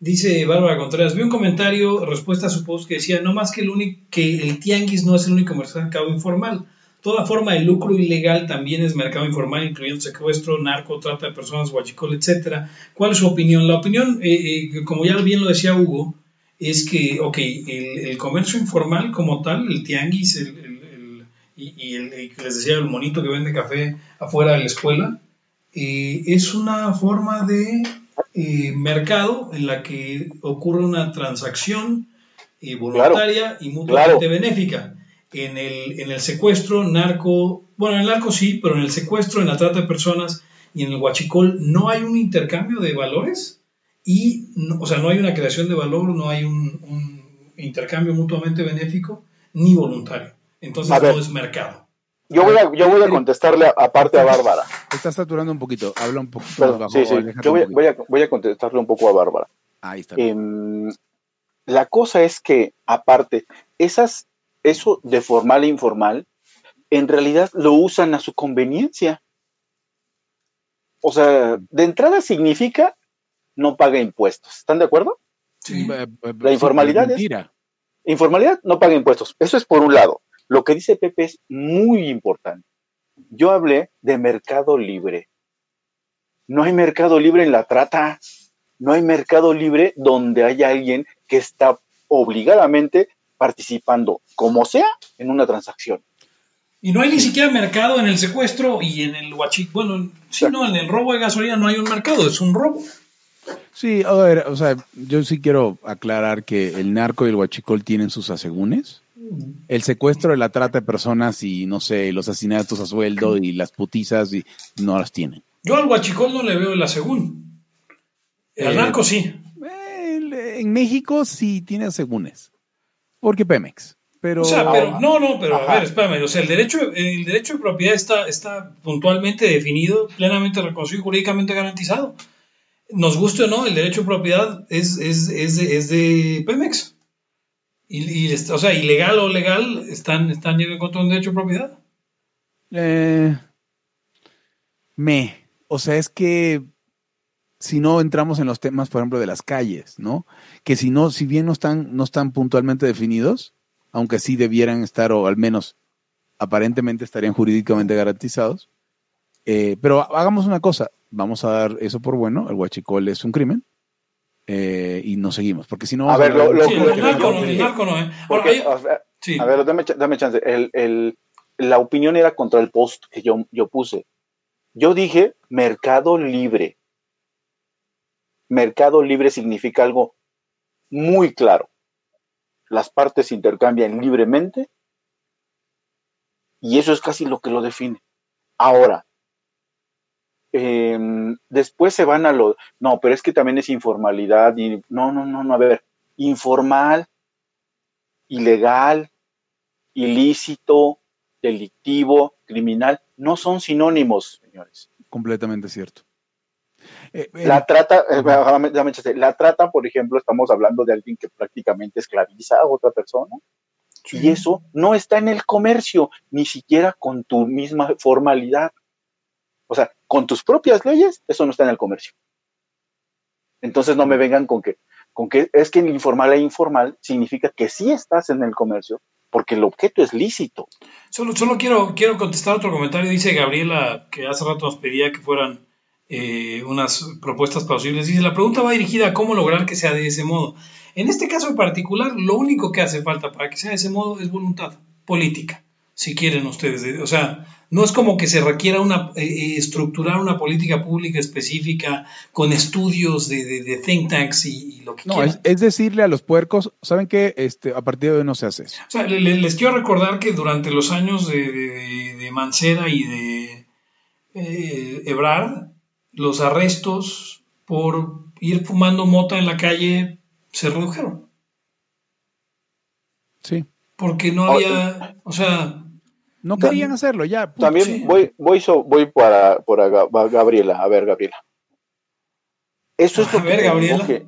Dice Bárbara Contreras, vi un comentario, respuesta a su post que decía, no más que el, único, que el tianguis no es el único mercado informal. Toda forma de lucro ilegal también es mercado informal, incluyendo secuestro, narco, trata de personas, huachicol, etcétera. ¿Cuál es su opinión? La opinión, eh, eh, como ya bien lo decía Hugo, es que, ok, el, el comercio informal como tal, el tianguis, el- y, y el, que les decía, el monito que vende café afuera de la escuela, eh, es una forma de eh, mercado en la que ocurre una transacción eh, voluntaria y mutuamente benéfica. en el, en el secuestro, narco, bueno, en el narco sí, pero en el secuestro, en la trata de personas y en el huachicol no hay un intercambio de valores y, no- o sea, no hay una creación de valor, no hay un, un intercambio mutuamente benéfico ni voluntario. Entonces A ver. no es mercado. Yo voy a, yo voy a contestarle aparte a Bárbara. Estás saturando un poquito. Habla un poquito Perdón, más bajo. sí, sí. Yo voy, a- poquito. voy a, voy a contestarle un poco a Bárbara. Ahí está. Em, la cosa es que, aparte, esas, eso de formal e informal, en realidad lo usan a su conveniencia. O sea, de entrada significa no paga impuestos. ¿Están de acuerdo? Sí. Eh, eh, La sí, informalidad pero es- mentira. Informalidad no paga impuestos. Eso es por un lado. Lo que dice Pepe es muy importante. Yo hablé de mercado libre. No hay mercado libre en la trata. No hay mercado libre donde haya alguien que está obligadamente participando, como sea, en una transacción. Y no hay ni siquiera mercado en el secuestro y en el huachic. Bueno, sí, no, en el robo de gasolina no hay un mercado, es un robo. Sí, a ver, o sea, yo sí quiero aclarar que el narco y el huachicol tienen sus asegúnes. El secuestro de la trata de personas y, no sé, los asesinatos a sueldo y las putizas y no las tienen. Yo al huachicol no le veo la según. Al Eh, narco sí. El- en México sí tiene asegúnes. Porque Pemex. Pero, O sea, pero no, no, pero a Ajá. ver, espérame, o sea, el derecho, el derecho de propiedad está, está puntualmente definido, plenamente reconocido y jurídicamente garantizado. Nos guste o no, el derecho de propiedad es, es, es, de, es de Pemex. Y, y o sea, ilegal o legal, están, están yendo en contra de un derecho de propiedad. Eh, me. O sea, es que si no entramos en los temas, por ejemplo, de las calles, ¿no? Que si no, si bien no están, no están puntualmente definidos, aunque sí debieran estar, o al menos aparentemente estarían jurídicamente garantizados. eh, pero hagamos una cosa, vamos a dar eso por bueno, el huachicol es un crimen. Eh, y nos seguimos, porque si no... A ver, lo- lo- a ver, dame, ch- dame chance. El, el- la opinión era contra el post que yo, yo puse. Yo dije mercado libre. Mercado libre significa algo muy claro. Las partes intercambian libremente y eso es casi lo que lo define. Ahora, em, después se van a lo... No, pero es que también es informalidad y... No, no, no, no, a ver. Informal, ilegal, ilícito, delictivo, criminal, no son sinónimos, señores. Completamente cierto. Eh, eh, La trata, eh, la trata, por ejemplo, estamos hablando de alguien que prácticamente esclaviza a otra persona. Y eso no está en el comercio, ni siquiera con tu misma formalidad. O sea, con tus propias leyes, eso no está en el comercio. Entonces no me vengan con que, con que es que el informal e informal significa que sí estás en el comercio, porque el objeto es lícito. Solo, solo quiero, quiero contestar otro comentario. Dice Gabriela que hace rato nos pedía que fueran eh, unas propuestas plausibles. Dice, la pregunta va dirigida a cómo lograr que sea de ese modo. En este caso en particular, lo único que hace falta para que sea de ese modo es voluntad política, si quieren ustedes. O sea, no es como que se requiera una, eh, eh, estructurar una política pública específica con estudios de, de- de think tanks y, y lo que no, quieran. es, es decirle a los puercos, ¿saben qué? Este, a partir de hoy no se hace eso. O sea, le- le- les quiero recordar que durante los años de, de- Mancera y de eh, Ebrard, los arrestos por ir fumando mota en la calle se redujeron. Sí. Porque no había, o sea, No querían hacerlo, ya. También voy, voy, so- voy para, para Ga- Gabriela. A ver, Gabriela. Eso es A que ver, Gabriela. que-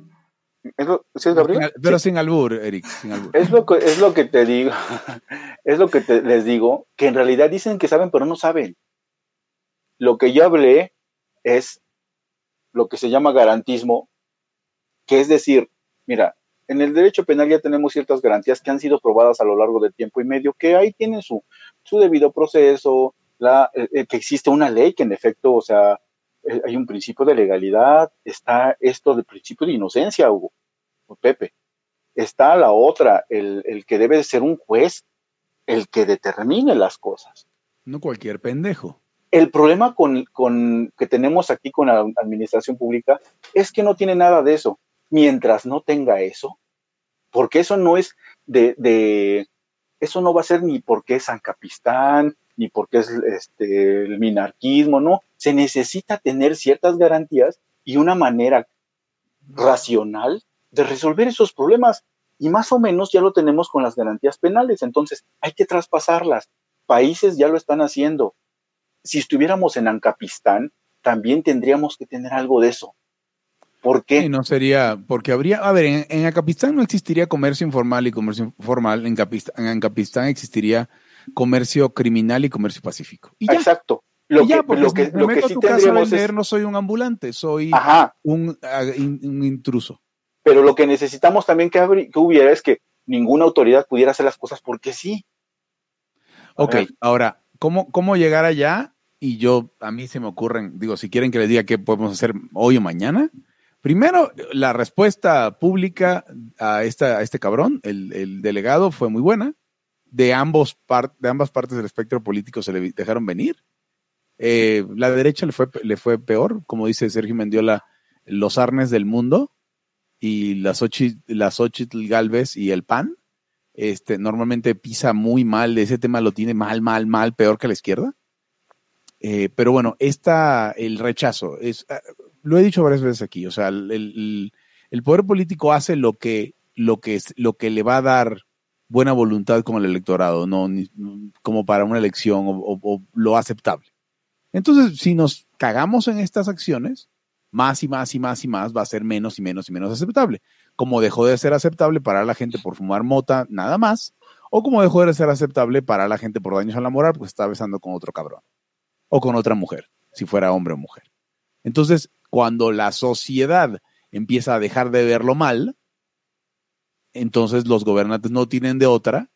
¿es lo- ¿sí es Gabriela? Pero sin albur, Eric, sin albur. Es lo que, es lo que te digo, es lo que te- les digo, que en realidad dicen que saben, pero no saben. Lo que yo hablé es lo que se llama garantismo, que es decir, mira, en el derecho penal ya tenemos ciertas garantías que han sido probadas a lo largo del tiempo y medio, que ahí tienen su, su debido proceso, la, eh, eh, que existe una ley que en efecto, o sea, eh, hay un principio de legalidad, está esto del principio de inocencia, Hugo, o Pepe está la otra, el, el que debe de ser un juez, el que determine las cosas. No cualquier pendejo. El problema con, con- que tenemos aquí con la administración pública es que no tiene nada de eso. Mientras no tenga eso, porque eso no es de, de Eso no va a ser ni porque es San Capistán, ni porque es este, el minarquismo, no. Se necesita tener ciertas garantías y una manera racional de resolver esos problemas. Y más o menos ya lo tenemos con las garantías penales. Entonces, hay que traspasarlas. Países ya lo están haciendo. Si estuviéramos en Ancapistán, también tendríamos que tener algo de eso. ¿Por qué? Sí, no sería, porque habría, a ver, en, en Ancapistán no existiría comercio informal y comercio formal, en, Capistán, en Ancapistán existiría comercio criminal y comercio pacífico. Y. Exacto. Lo Y que, lo que, me lo meto que a sí tu casa a tendríamos vender, es, no soy un ambulante, soy un, ah, in- un intruso. pero lo que necesitamos también que, hubiera es que ninguna autoridad pudiera hacer las cosas porque sí. A Ok, ver. ahora, ¿cómo, ¿cómo llegar allá? Y yo, a mí se me ocurren, digo, si quieren que les diga qué podemos hacer hoy o mañana. Primero, la respuesta pública a, esta, a este cabrón, el, el delegado, fue muy buena. De, ambos de ambas partes del espectro político se le dejaron venir. Eh, la derecha le fue, le fue peor, como dice Sergio Mendiola, los arnes del mundo y las Xochitl, las Xochitl Galvez y el PAN este, normalmente pisa muy mal, ese tema lo tiene mal, mal, mal, peor que la izquierda. Eh, pero bueno, esta, el rechazo, es, ah, lo he dicho varias veces aquí, o sea, el, poder político hace lo que, lo, que, lo que le va a dar buena voluntad con el electorado, no como para una elección o, o- o lo aceptable. Entonces, si nos cagamos en estas acciones, más y más y más y más va a ser menos y menos y menos aceptable como dejó de ser aceptable para la gente por fumar mota nada más, o como dejó de ser aceptable para la gente por daños a la moral, pues está besando con otro cabrón, o con otra mujer, si fuera hombre o mujer. Entonces, cuando la sociedad empieza a dejar de verlo mal, entonces los gobernantes no tienen de otra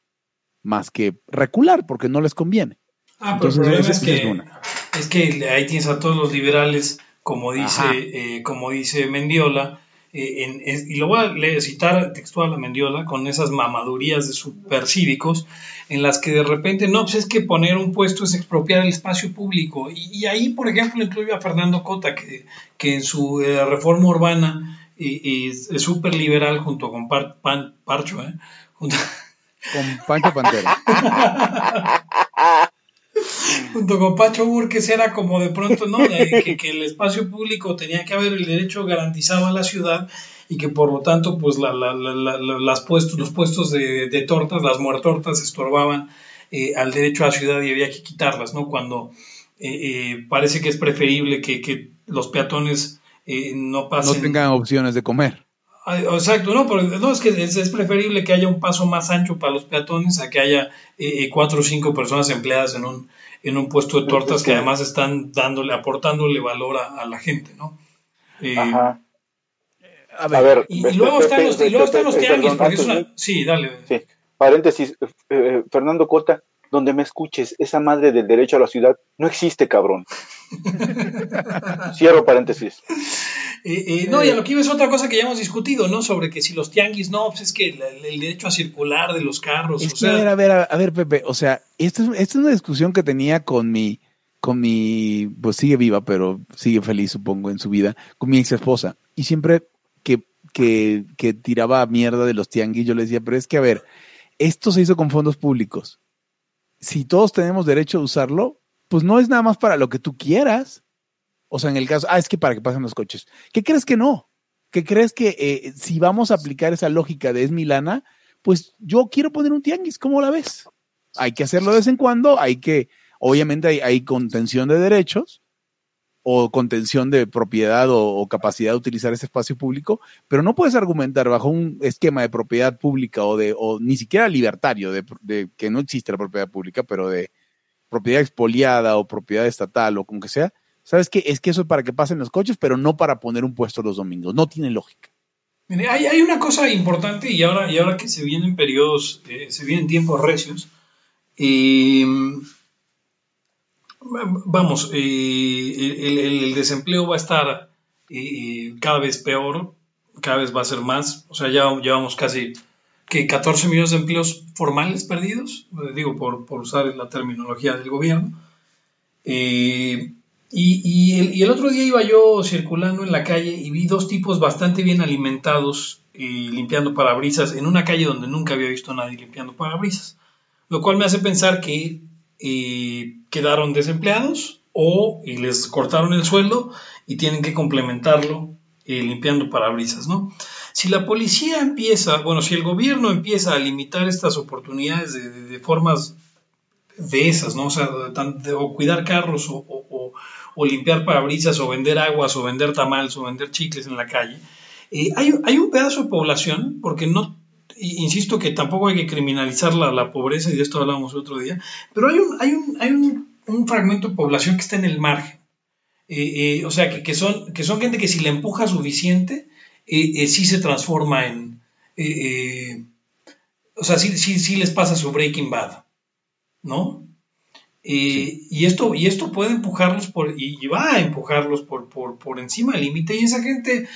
más que recular, porque no les conviene. Ah, pero Entonces, el problema es que, es una. es que ahí tienes a todos los liberales, como dice, eh, como dice Mendiola, eh, en- es- y lo voy a leer- citar textual a Mendiola, con esas mamadurías de supercívicos, en las que de repente, no, pues es que poner un puesto es expropiar el espacio público. Y, y ahí, por ejemplo, incluyo a Fernando Cota, que, que en su eh, reforma urbana eh, es súper liberal junto con Par- Pan- Parcho, ¿eh? Junto- Con Pancho Pantera. junto con Pacho Burques era como de pronto, ¿no? De que, que el espacio público tenía que haber el derecho garantizado a la ciudad y que por lo tanto, pues la, la- la- la- la- las puestos, los puestos de, de tortas, las muertortas estorbaban eh, al derecho a la ciudad y había que quitarlas, ¿no? Cuando eh, eh, parece que es preferible que, que los peatones eh, no No pasen. tengan opciones de comer. Exacto, no, pero no, es que es, es preferible que haya un paso más ancho para los peatones a que haya eh, eh, cuatro o cinco personas empleadas en un, en un puesto de tortas que además están dándole, aportándole valor a, a la gente, ¿no? Eh, Ajá. A A ver, ver, y, y Pepe, luego están Pepe, los, y luego están los Pepe, tianguis, perdón, porque es una... Sí, dale. Sí. Paréntesis, eh, eh, Fernando Cota, donde me escuches, esa madre del derecho a la ciudad no existe, cabrón. Cierro paréntesis. Eh, eh, no, y a lo que iba es otra cosa que ya hemos discutido, ¿no? Sobre que si los tianguis, no, pues es que el, el derecho a circular de los carros, Es o que, a ver, a ver, a ver, Pepe, o sea, esta es, esta es una discusión que tenía con mi, con mi, pues sigue viva, pero sigue feliz, supongo, en su vida, con mi ex esposa. Y siempre que, que, que tiraba mierda de los tianguis, yo le decía, pero es que, a ver, esto se hizo con fondos públicos. Si todos tenemos derecho a usarlo, pues no es nada más para lo que tú quieras. O sea, en el caso, ah, es que para que pasen los coches. ¿Qué crees que no? ¿Qué crees que eh, si vamos a aplicar esa lógica de es Milana, pues yo quiero poner un tianguis, ¿cómo la ves? Hay que hacerlo de vez en cuando, hay que, obviamente hay, contención de derechos o contención de propiedad o, o capacidad de utilizar ese espacio público, pero no puedes argumentar bajo un esquema de propiedad pública o de, o ni siquiera libertario, de, de que no existe la propiedad pública, pero de propiedad expoliada o propiedad estatal o como que sea. ¿Sabes qué? Es que eso es para que pasen los coches, pero no para poner un puesto los domingos. No tiene lógica. Mire, hay, hay una cosa importante y ahora, y ahora que se vienen periodos, eh, se vienen tiempos recios, eh, vamos, el, desempleo va a estar cada vez peor, cada vez va a ser más, o sea, ya llevamos casi que 14 millones de empleos formales perdidos, eh, digo por, usar la terminología del gobierno. Eh, y, el, otro día iba yo circulando en la calle y vi dos tipos bastante bien alimentados eh, limpiando parabrisas en una calle donde nunca había visto a nadie limpiando parabrisas. lo cual me hace pensar que eh, quedaron desempleados o y les cortaron el sueldo y tienen que complementarlo limpiando parabrisas, ¿no? Si la policía empieza, bueno, si el gobierno empieza a limitar estas oportunidades de, formas de esas, ¿no? O sea, o cuidar carros o, limpiar parabrisas o vender aguas o vender tamales o vender chicles en la calle, eh, hay, un pedazo de población, porque no, insisto que tampoco hay que criminalizar la, la pobreza, y de esto hablábamos otro día, pero hay un, fragmento de población que está en el margen. Eh, eh, o sea, que, son, que son gente que si le empuja suficiente, eh, eh, sí se transforma en... eh, eh, o sea, sí, sí, sí les pasa su Breaking Bad, ¿no? Eh, y, esto, y esto puede empujarlos por, y, va a empujarlos por, por, por encima del límite y esa gente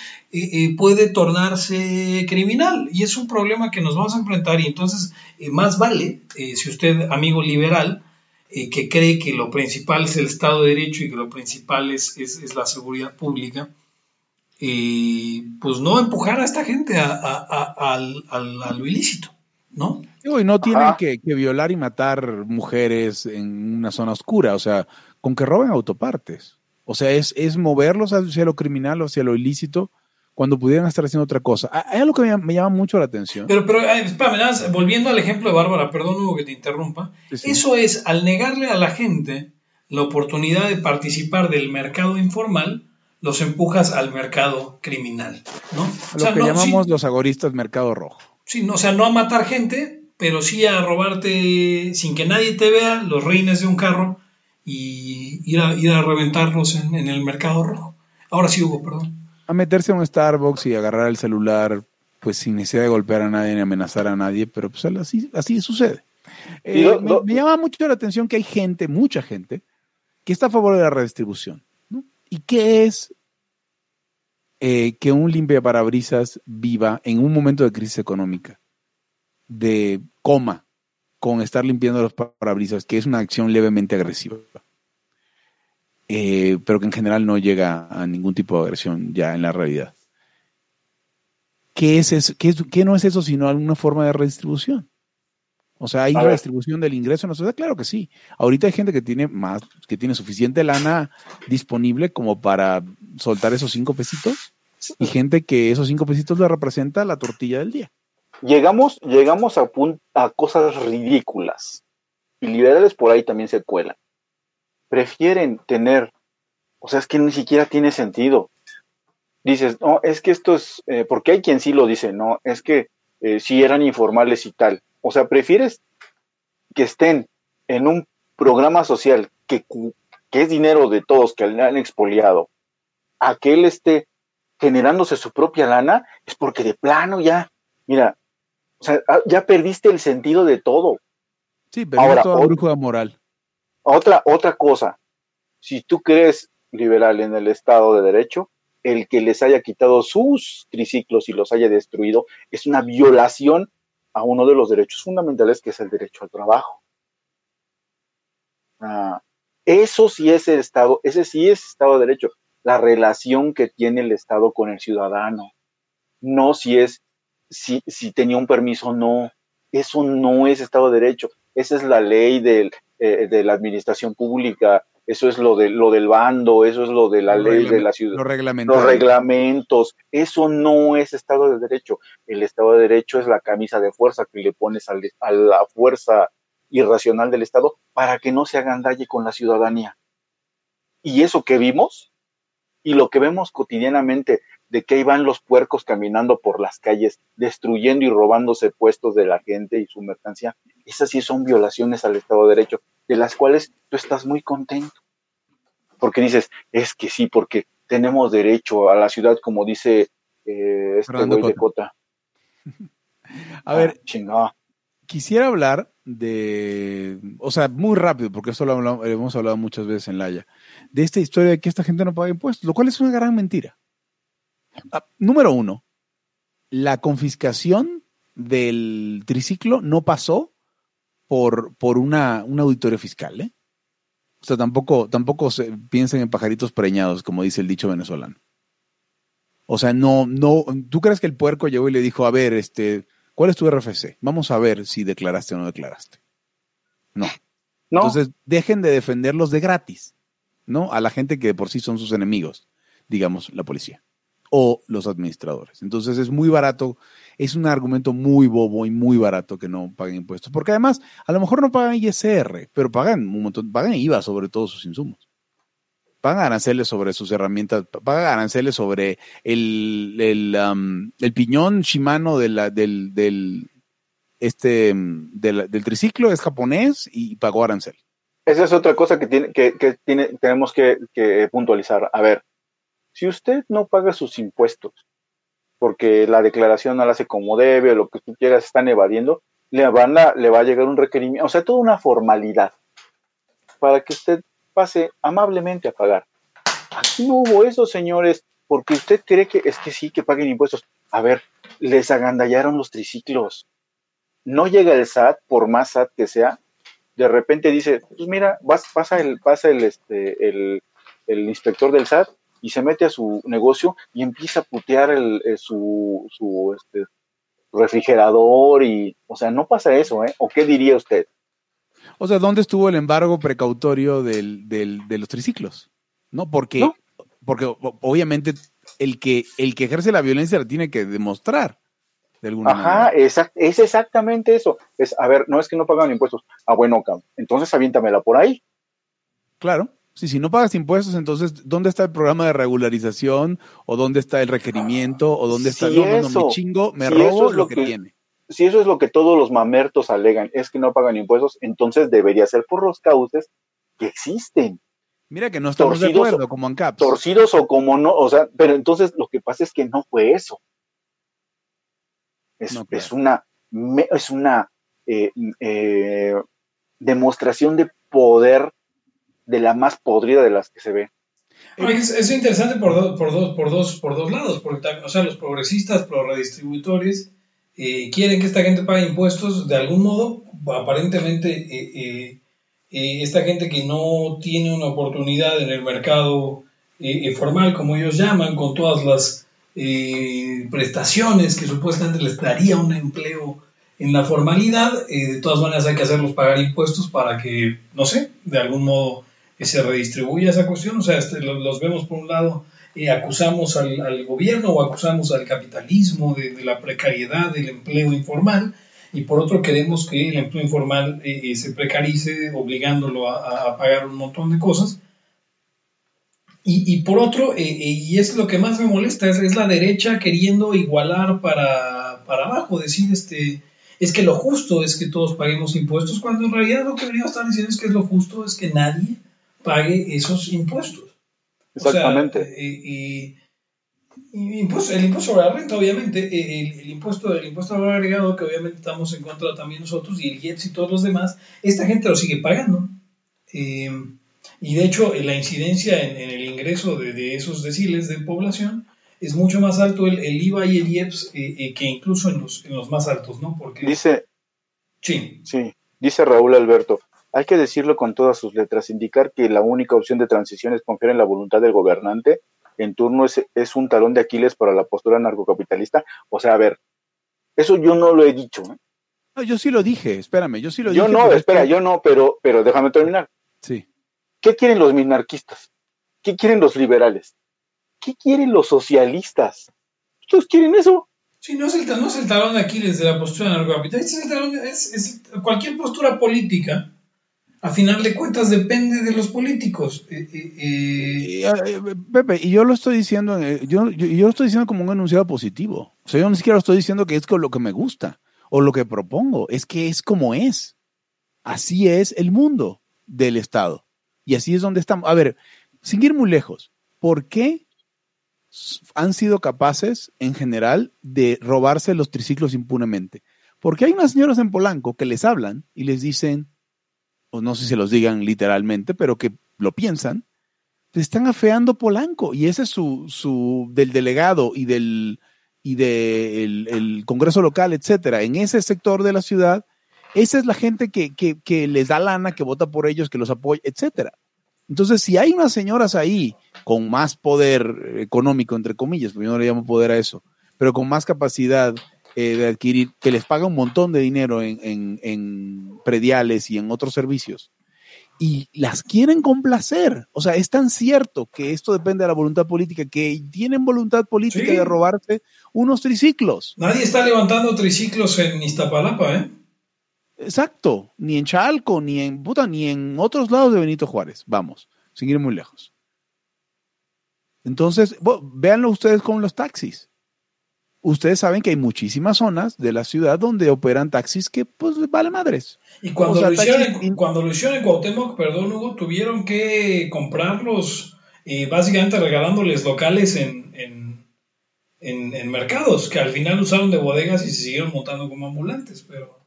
puede tornarse criminal y es un problema que nos vamos a enfrentar y entonces más vale, si usted, amigo liberal, que cree que lo principal es el Estado de Derecho y que lo principal es, es, es la seguridad pública, eh, pues no empujar a esta gente a, a- a- al, al- a lo ilícito, ¿no? Y no tienen que, que violar y matar mujeres en una zona oscura, o sea, con que roben autopartes. O sea, es, es moverlos hacia lo criminal o hacia lo ilícito cuando pudieran estar haciendo otra cosa. Ah, Hay algo que me, me llama mucho la atención. Pero, pero espérame, nada más, volviendo al ejemplo de Bárbara, perdón Hugo que te interrumpa, Sí, sí. eso es al negarle a la gente la oportunidad de participar del mercado informal, los empujas al mercado criminal, ¿no? A lo que no, llamamos sí, los agoristas mercado rojo. sí, no, o sea, no a matar gente, pero sí a robarte sin que nadie te vea los reines de un carro y ir a, ir a reventarlos en, en el mercado rojo. Ahora sí, Hugo, perdón. A meterse a un Starbucks y agarrar el celular, pues sin necesidad de golpear a nadie ni amenazar a nadie, pero pues así, así sucede. Eh, me llama mucho la atención que hay gente, mucha gente, que está a favor de la redistribución. ¿Y qué es eh, que un limpiaparabrisas viva en un momento de crisis económica? De coma con estar limpiando los parabrisas, que es una acción levemente agresiva. Eh, pero que en general no llega a ningún tipo de agresión ya en la realidad. ¿Qué, es eso? ¿Qué, es- qué no es eso sino alguna forma de redistribución? O sea, ¿hay redistribución del ingreso en la sociedad? Claro que sí. Ahorita hay gente que tiene más, que tiene suficiente lana disponible como para soltar esos cinco pesitos y gente que esos cinco pesitos le representa la tortilla del día. Llegamos, llegamos a, a cosas ridículas. Y liberales por ahí también se cuelan. Prefieren tener, o sea, es que ni siquiera tiene sentido. Dices, no, es que esto es, eh, porque hay quien sí lo dice, no, es que eh, sí eran informales y tal. O sea, prefieres que estén en un programa social que, es dinero de todos que le han expoliado, a que él esté generándose su propia lana, es porque de plano ya, mira, o sea, ah, ya perdiste el sentido de todo. Sí, pero Ahora, toda brújula moral. Otra, otra cosa, si tú crees liberal en el Estado de Derecho, el que les haya quitado sus triciclos y los haya destruido es una violación a uno de los derechos fundamentales que es el derecho al trabajo. Ah, eso sí es el Estado, ese sí es Estado de Derecho, la relación que tiene el Estado con el ciudadano, no si es, si, si tenía un permiso o no, eso no es Estado de Derecho, esa es la ley del, eh, de la administración pública, eso es lo, de, lo del bando, eso es lo de la Lo ley de la ciudad Lo los reglamentos, eso no es Estado de Derecho. El Estado de Derecho es la camisa de fuerza que le pones al- a la fuerza irracional del Estado para que no se hagan daño con la ciudadanía. Y eso que vimos, y lo que vemos cotidianamente, de que ahí van los puercos caminando por las calles, destruyendo y robándose puestos de la gente y su mercancía, esas sí son violaciones al Estado de Derecho, de las cuales tú estás muy contento. Porque dices, es que sí, porque tenemos derecho a la ciudad, como dice eh, este Fernando güey de Cota. A ver, Ah, chingada. quisiera hablar de, o sea, muy rápido, porque esto lo hablamos- hemos hablado muchas veces en Laia, de esta historia de que esta gente no paga impuestos, lo cual es una gran mentira. Ah, número uno, la confiscación del triciclo no pasó por, por una, una auditoría fiscal, ¿eh? O sea, tampoco, tampoco se piensen en pajaritos preñados, como dice el dicho venezolano. O sea, no, no, ¿tú crees que el puerco llegó y le dijo, a ver, este, ¿cuál es tu RFC? Vamos a ver si declaraste o no declaraste. No. ¿no? Entonces, dejen de defenderlos de gratis, ¿no? A la gente que de por sí son sus enemigos, digamos, la policía o los administradores. Entonces, es muy barato, es un argumento muy bobo y muy barato que no paguen impuestos, porque además, a lo mejor no pagan ISR, pero pagan un montón, pagan IVA sobre todos sus insumos. Pagan aranceles sobre sus herramientas, pagan aranceles sobre el, el, um, el piñón Shimano de la, del, del, este, del, del triciclo, es japonés y pagó arancel. Esa es otra cosa que, tiene, que, tiene, tenemos que puntualizar. A ver, si usted no paga sus impuestos porque la declaración no la hace como debe o lo que tú quieras están evadiendo, le, van le va a llegar un requerimiento, o sea, toda una formalidad para que usted pase amablemente a pagar. Aquí no hubo eso, señores, porque usted cree que es que sí, que paguen impuestos. A ver, les agandallaron los triciclos. No llega el SAT, por más SAT que sea, de repente dice, pues mira, vas, pasa el, pasa el, este, el, el inspector del SAT y se mete a su negocio y empieza a putear el, eh, su, su este, refrigerador y, o sea, no pasa eso, ¿eh? ¿O qué diría usted? O sea, ¿dónde estuvo el embargo precautorio del, del, de los triciclos? ¿No? Porque, ¿No? porque obviamente el que, el que ejerce la violencia la tiene que demostrar de alguna Ajá, manera. exact- es exactamente eso. Es, a ver, no es que no pagan impuestos. Ah, bueno, entonces aviéntamela por ahí. Claro. Sí, si no pagas impuestos, entonces, ¿dónde está el programa de regularización? ¿O dónde está el requerimiento? ¿O dónde está Sí, no, no, me chingo, me robo es lo lo que, que- tiene? Si eso es lo que todos los mamertos alegan, es que no pagan impuestos, entonces debería ser por los cauces que existen. Mira que no estamos de Torcidos- acuerdo, como ANCAPS. torcidos o como no, o sea, pero entonces lo que pasa es que no fue eso. Es, No, claro. es una, es una eh, eh, demostración de poder de la más podrida de las que se ve. Es, es interesante por, do- por, dos, por, dos, por dos lados, porque o sea, los progresistas, los redistributores, eh, quieren que esta gente pague impuestos de algún modo, aparentemente eh, eh, esta gente que no tiene una oportunidad en el mercado formal, como ellos llaman, con todas las prestaciones que supuestamente les daría un empleo en la formalidad, de todas maneras hay que hacerlos pagar impuestos para que, no sé, de algún modo se redistribuya esa cuestión. O sea, este, lo- los, vemos por un lado, eh, acusamos al, gobierno o acusamos al capitalismo de, la precariedad del empleo informal, y por otro queremos que el empleo informal eh, eh, se precarice, obligándolo a, pagar un montón de cosas. Y, por otro, eh, y es lo que más me molesta, es, es la derecha queriendo igualar para, para abajo, decir, este, es que lo justo es que todos paguemos impuestos, cuando en realidad lo que deberíamos estar diciendo es que lo justo es que nadie pague esos impuestos. Exactamente. O sea, eh, y impuesto- el impuesto sobre la renta, obviamente, eh, el, el impuesto el impuesto valor agregado, que obviamente estamos en contra también nosotros, y el IEPS y todos los demás, esta gente lo sigue pagando. Eh, y de hecho, la incidencia en, en el ingreso de, de esos deciles de población es mucho más alto el, el IVA y el IEPS eh, eh, que incluso en los, en los más altos, ¿no? Porque, Dice, sí, sí, dice Raúl Alberto, hay que decirlo con todas sus letras, indicar que la única opción de transición es confiar en la voluntad del gobernante en turno es, es un talón de Aquiles para la postura narcocapitalista. O sea, a ver, eso yo no lo he dicho. ¿eh? No, yo sí lo dije, espérame, yo sí lo Yo dije. no, pero es espera, que- yo no, pero, pero déjame terminar. Sí. ¿Qué quieren los minarquistas? ¿Qué quieren los liberales? ¿Qué quieren los socialistas? ¿Ustedes quieren eso? Sí, no es el, no es el talón de Aquiles de la postura narcocapitalista, es, el talón de- es, es cualquier postura política, a final de cuentas, depende de los políticos. Eh, eh, eh, eh, Pepe, y yo lo estoy diciendo, yo, yo, lo estoy diciendo como un enunciado positivo. O sea, yo ni siquiera lo estoy diciendo que es lo que me gusta o lo que propongo, es que es como es. Así es el mundo del Estado. Y así es donde estamos. A ver, sin ir muy lejos, ¿por qué han sido capaces, en general, de robarse los triciclos impunemente? Porque hay unas señoras en Polanco que les hablan y les dicen, no sé si los digan literalmente, pero que lo piensan, están afeando Polanco y ese es su, su del delegado y del y del el Congreso local, etcétera, en ese sector de la ciudad, esa es la gente que, que, que les da lana, que vota por ellos, que los apoya, etcétera. Entonces, si hay unas señoras ahí con más poder económico, entre comillas, porque yo no le llamo poder a eso, pero con más capacidad eh, de adquirir, que les paga un montón de dinero en, en- en prediales y en otros servicios, y las quieren complacer. O sea, es tan cierto que esto depende de la voluntad política, que tienen voluntad política Sí. de robarse unos triciclos. Nadie está levantando triciclos en Iztapalapa, ¿eh? Exacto, ni en Chalco, ni en puta, ni en otros lados de Benito Juárez. Vamos, sin ir muy lejos. Entonces, bo- véanlo ustedes con los taxis. Ustedes saben que hay muchísimas zonas de la ciudad donde operan taxis que pues vale madres. Y cuando, O sea, lo hicieron taxis- cuando lo hicieron en Cuauhtémoc, perdón Hugo, tuvieron que comprarlos y básicamente regalándoles locales en, en, en- en mercados, que al final usaron de bodegas y se siguieron montando como ambulantes, pero...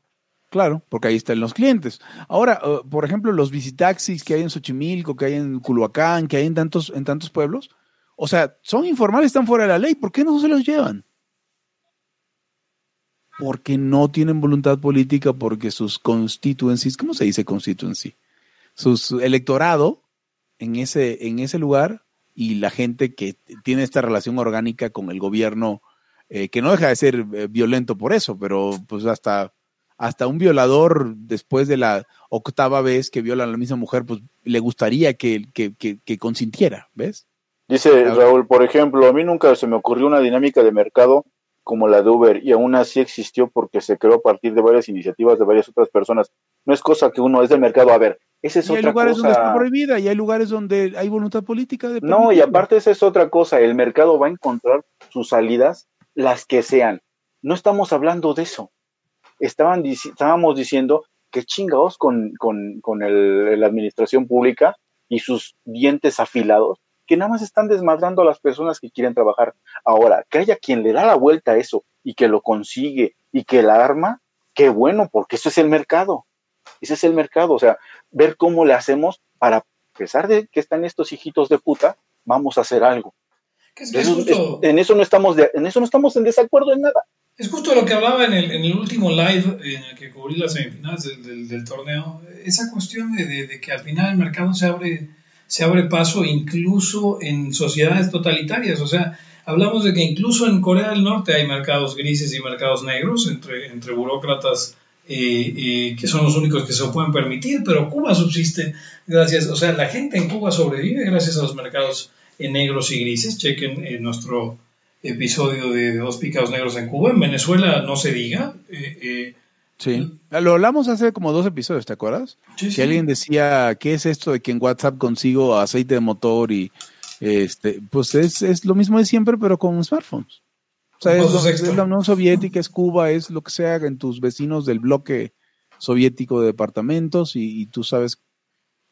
Claro, porque ahí están los clientes. Ahora, eh, por ejemplo, los visitaxis que hay en Xochimilco, que hay en Culhuacán, que hay en tantos, en tantos pueblos, o sea, son informales, están fuera de la ley. ¿Por qué no se los llevan? Porque no tienen voluntad política, porque sus constituencies, ¿cómo se dice constituency? Sus electorado en ese, en ese lugar y la gente que tiene esta relación orgánica con el gobierno, eh, que no deja de ser eh, violento por eso, pero pues hasta hasta un violador después de la octava vez que viola a la misma mujer, pues le gustaría que, que, que, que consintiera, ¿ves? Dice. Raúl, por ejemplo, a mí nunca se me ocurrió una dinámica de mercado como la de Uber y aún así existió porque se creó a partir de varias iniciativas de varias otras personas. No es cosa que uno es del mercado. A ver, esa es y hay otra lugares donde está cosa. prohibida y hay lugares donde hay voluntad política de No, y aparte esa es otra cosa. El mercado va a encontrar sus salidas, las que sean. No estamos hablando de eso. Estaban, estábamos diciendo que chingados con, con, con el- la administración pública y sus dientes afilados, que nada más están desmadrando a las personas que quieren trabajar. Ahora, que haya quien le da la vuelta a eso y que lo consigue y que la arma, qué bueno, porque eso es el mercado. Ese es el mercado. O sea, ver cómo le hacemos para, a pesar de que están estos hijitos de puta, vamos a hacer algo. es, que es Eso- justo, es- en eso no estamos de- en eso no estamos en desacuerdo en nada. es justo lo que hablaba en el, en el último live en el que cubrí las semifinales del, del- del torneo, esa cuestión de, de- de que al final el mercado se abre, se abre paso incluso en sociedades totalitarias. O sea, hablamos de que incluso en Corea del Norte hay mercados grises y mercados negros entre, entre burócratas eh, eh, que son los únicos que se lo pueden permitir, pero Cuba subsiste gracias, o sea, la gente en Cuba sobrevive gracias a los mercados eh, negros y grises. Chequen eh, nuestro episodio de, de Dos Picados Negros en Cuba. En Venezuela no se diga. Sí. Lo hablamos hace como dos episodios, ¿te acuerdas? sí, sí. Que alguien decía, ¿qué es esto de que en WhatsApp consigo aceite de motor y este, pues es, es lo mismo de siempre, pero con smartphones. O sea, es, lo- es la Unión Soviética, es Cuba, es lo que sea en tus vecinos del bloque soviético de departamentos y, y tú sabes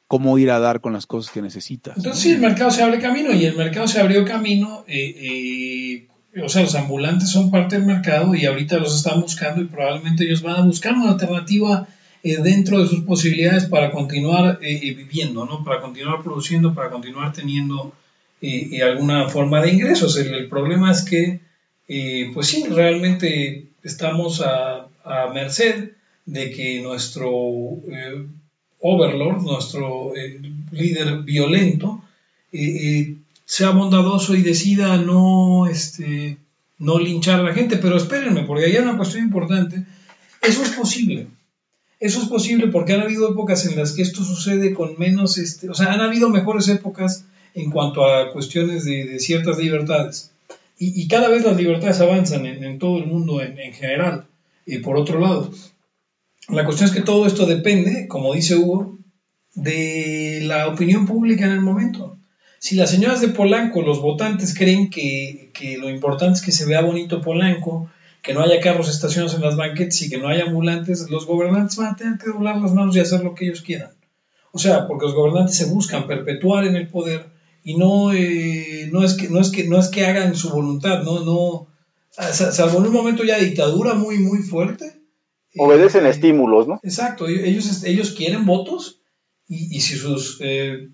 cómo ir a dar con las cosas que necesitas. Entonces sí, el mercado se abre camino y el mercado se abrió camino. eh, eh, o sea, los ambulantes son parte del mercado y ahorita los están buscando y probablemente ellos van a buscar una alternativa eh, dentro de sus posibilidades para continuar eh, eh, viviendo, ¿no? Para continuar produciendo, para continuar teniendo eh, alguna forma de ingresos. El, problema es que, pues sí, realmente estamos a, a merced de que nuestro overlord, nuestro líder violento, eh, sea bondadoso y decida no, este, no linchar a la gente. Pero espérenme, porque hay una cuestión importante. Eso es posible. Eso es posible porque han habido épocas en las que esto sucede con menos, este, o sea, han habido mejores épocas en cuanto a cuestiones de, de ciertas libertades. Y, y cada vez las libertades avanzan en, en todo el mundo en, en general. Y por otro lado, la cuestión es que todo esto depende, como dice Hugo, de la opinión pública en el momento. Si las señoras de Polanco, los votantes creen que, que lo importante es que se vea bonito Polanco, que no haya carros estacionados en las banquetas y que no haya ambulantes, los gobernantes van a tener que doblar las manos y hacer lo que ellos quieran. O sea, porque los gobernantes se buscan perpetuar en el poder y no, eh, no, es, que, no, es, que, no es que hagan su voluntad, no, no, sa- salvo en un momento ya de dictadura muy, muy fuerte. Obedecen eh, estímulos, ¿no? Exacto, ellos, ellos quieren votos y, y si sus, eh,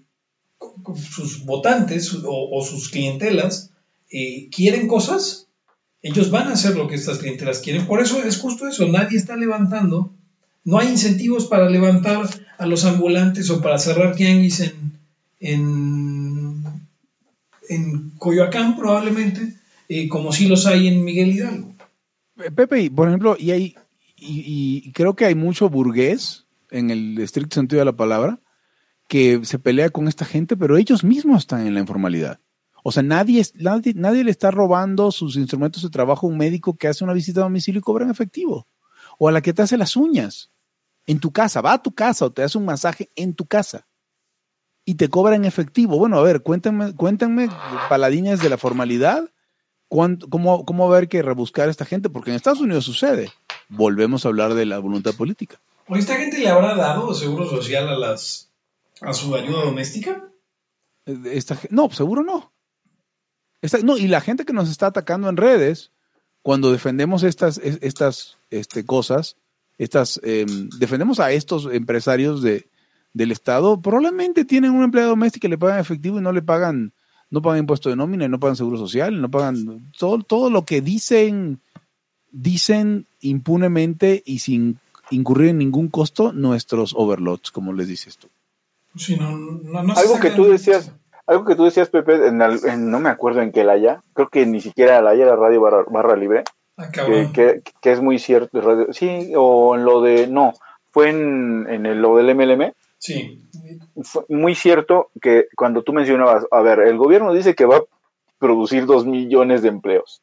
sus votantes o, sus clientelas eh, quieren cosas, ellos van a hacer lo que estas clientelas quieren. Por eso es justo eso, nadie está levantando, no hay incentivos para levantar a los ambulantes o para cerrar tianguis en, en, en Coyoacán probablemente, eh, como si los hay en Miguel Hidalgo. Pepe, y, por ejemplo, y hay, y, y creo que hay mucho burgués, en el estricto sentido de la palabra, que se pelea con esta gente, pero ellos mismos están en la informalidad. O sea, nadie, nadie, nadie le está robando sus instrumentos de trabajo a un médico que hace una visita a domicilio y cobra en efectivo. O a la que te hace las uñas en tu casa. Va a tu casa o te hace un masaje en tu casa y te cobra en efectivo. Bueno, a ver, cuéntenme, cuéntenme, paladines de la formalidad, cómo, cómo haber que rebuscar a esta gente, porque en Estados Unidos sucede. Volvemos a hablar de la voluntad política. ¿O esta gente le habrá dado seguro social a las a su ayuda doméstica? Esta, no, seguro no. No. Y la gente que nos está atacando en redes, cuando defendemos estas, es- estas este, cosas, estas, em, defendemos a estos empresarios de, del Estado, probablemente tienen una empleada doméstica y le pagan efectivo y no le pagan, no pagan impuesto de nómina, y no pagan seguro social, no pagan todo, todo lo que dicen, dicen impunemente y sin incurrir en ningún costo nuestros overlords, como les dices tú. Sí, no, no, no sé Algo que tú decías, algo que tú decías, Pepe, en no me acuerdo en qué la haya, creo que ni siquiera la haya la radio barra, barra libre, Ah, que, cabrón. que- que es muy cierto, radio- sí, o en lo de, no, fue en, en el- lo del MLM, Sí. fue muy cierto que cuando tú mencionabas, a ver, el gobierno dice que va a producir dos millones de empleos,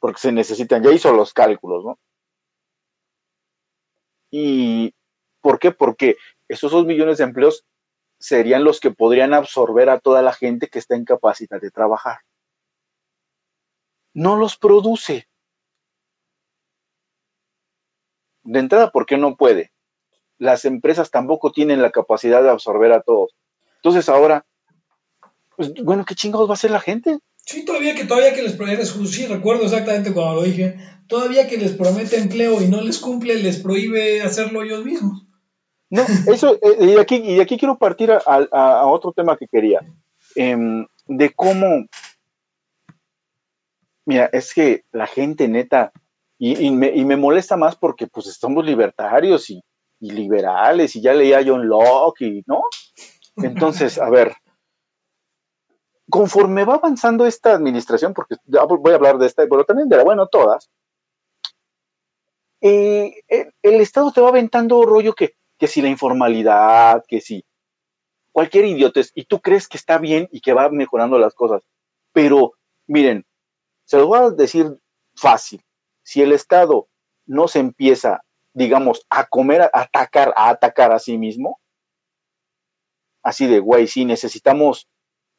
porque se necesitan, ya hizo los cálculos, ¿no? ¿Y por qué? Porque esos dos millones de empleos serían los que podrían absorber a toda la gente que está en capacidad de trabajar. No los produce. De entrada, ¿por qué no puede? Las empresas tampoco tienen la capacidad de absorber a todos. Entonces ahora, pues, bueno, ¿qué chingados va a hacer la gente? Sí, todavía que todavía que les promete, sí, recuerdo exactamente cuando lo dije, todavía que les promete empleo y no les cumple, les prohíbe hacerlo ellos mismos. No, eso, eh, y, aquí, y aquí quiero partir a, otro tema que quería, em, de cómo, mira, es que la gente neta, y, me, y me molesta más porque pues estamos libertarios y, liberales, y ya leía John Locke, y, ¿no? Entonces, a ver, conforme va avanzando esta administración, porque voy a hablar de esta, pero también de la, bueno, todas, eh, el, el Estado te va aventando rollo que, que si la informalidad, que si cualquier idiotez, y tú crees que está bien y que va mejorando las cosas. Pero, miren, se lo voy a decir fácil. Si el Estado no se empieza, digamos, a comer, a atacar, a atacar a sí mismo, así de, güey, sí, necesitamos,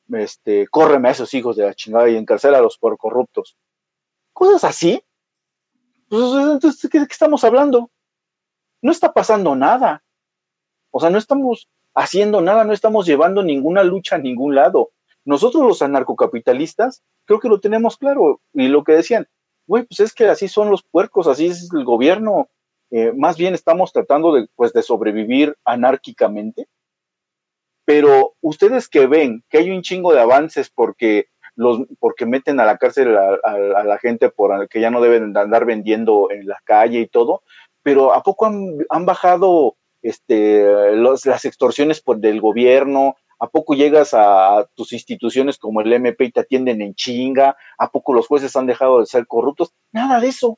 este, córreme a esos hijos de la chingada y encarcélalos por corruptos. Cosas así. Pues, entonces, ¿de qué, de qué estamos hablando? No está pasando nada. O sea, no estamos haciendo nada, no estamos llevando ninguna lucha a ningún lado. Nosotros los anarcocapitalistas creo que lo tenemos claro. Y lo que decían, güey, pues es que así son los puercos, así es el gobierno. Eh, más bien estamos tratando de, pues, de sobrevivir anárquicamente. Pero ustedes que ven que hay un chingo de avances porque los porque meten a la cárcel a, la gente por que ya no deben de andar vendiendo en la calle y todo, pero ¿a poco han, han bajado este, los, las extorsiones por, del gobierno? ¿A poco llegas a, tus instituciones como el MP y te atienden en chinga? ¿A poco los jueces han dejado de ser corruptos? Nada de eso.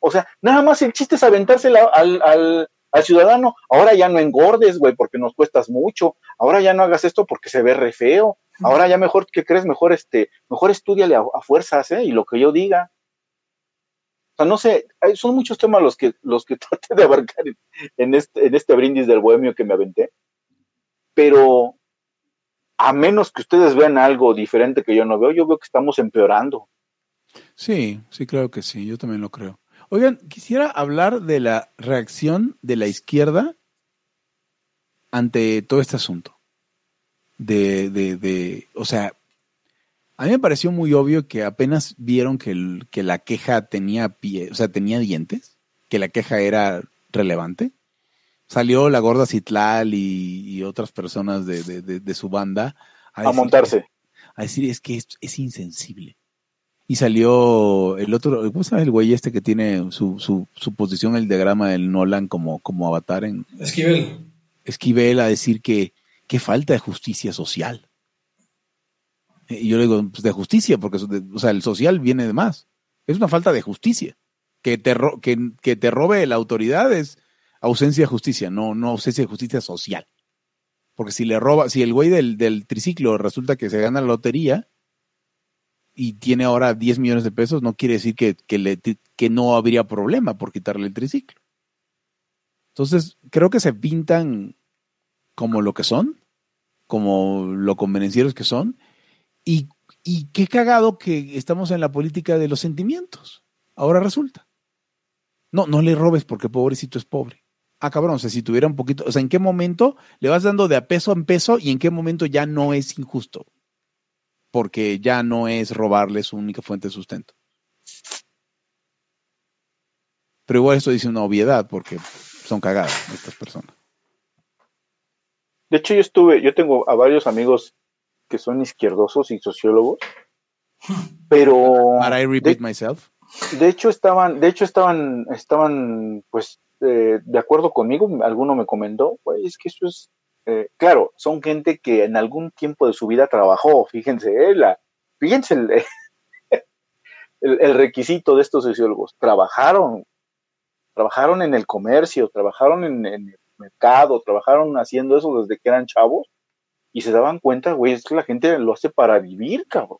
O sea, nada más el chiste es aventársela al, al, al ciudadano. Ahora ya no engordes, güey, porque nos cuestas mucho. Ahora ya no hagas esto porque se ve re feo. Ahora ya mejor, ¿qué crees? Mejor este, mejor estudiale a, a fuerzas, ¿eh? Y lo que yo diga. Sea, no sé, hay, son muchos temas los que, los que traté de abarcar en, en, este, en este brindis del bohemio que me aventé. Pero a menos que ustedes vean algo diferente que yo no veo, yo veo que estamos empeorando. Sí, sí, claro que sí, yo también lo creo. Oigan, quisiera hablar de la reacción de la izquierda ante todo este asunto. De, de, de, o sea, a mí me pareció muy obvio que apenas vieron que, el, que la queja tenía pie, o sea, tenía dientes, que la queja era relevante. Salió la gorda Citlal y, y otras personas de, de, de, de su banda a, decir, a montarse. A decir es que es, es, insensible. Y salió el otro, ¿cómo se llama el güey este que tiene su, su, su posición, el diagrama del Nolan como, como avatar en... Esquivel. Esquivel a decir que qué falta de justicia social. Y yo le digo, pues de justicia, porque o sea, el social viene de más. Es una falta de justicia. Que te, ro- que, que te robe la autoridad es ausencia de justicia, no, no ausencia de justicia social. Porque si le roba, si el güey del, del triciclo resulta que se gana la lotería y tiene ahora 10 millones de pesos, no quiere decir que, que, le, que no habría problema por quitarle el triciclo. Entonces, creo que se pintan como lo que son, como lo convenencieros que son, y, qué cagado que estamos en la política de los sentimientos. Ahora resulta. No, no le robes porque pobrecito es pobre. Ah, cabrón, o sea, si tuviera un poquito, o sea, ¿en qué momento le vas dando de a peso en peso y en qué momento ya no es injusto? Porque ya no es robarle su única fuente de sustento. Pero igual esto dice una obviedad porque son cagadas estas personas. De hecho, yo estuve, yo tengo a varios amigos que son izquierdosos y sociólogos, pero I repeat myself. de hecho estaban, de hecho estaban, estaban, pues, eh, de acuerdo conmigo. Alguno me comentó, güey, es que esto es, eh, claro, son gente que en algún tiempo de su vida trabajó. Fíjense, eh, la, fíjense el, el, el requisito de estos sociólogos. Trabajaron, trabajaron en el comercio, trabajaron en, en el mercado, trabajaron haciendo eso desde que eran chavos y se daban cuenta, güey, es que la gente lo hace para vivir, cabrón.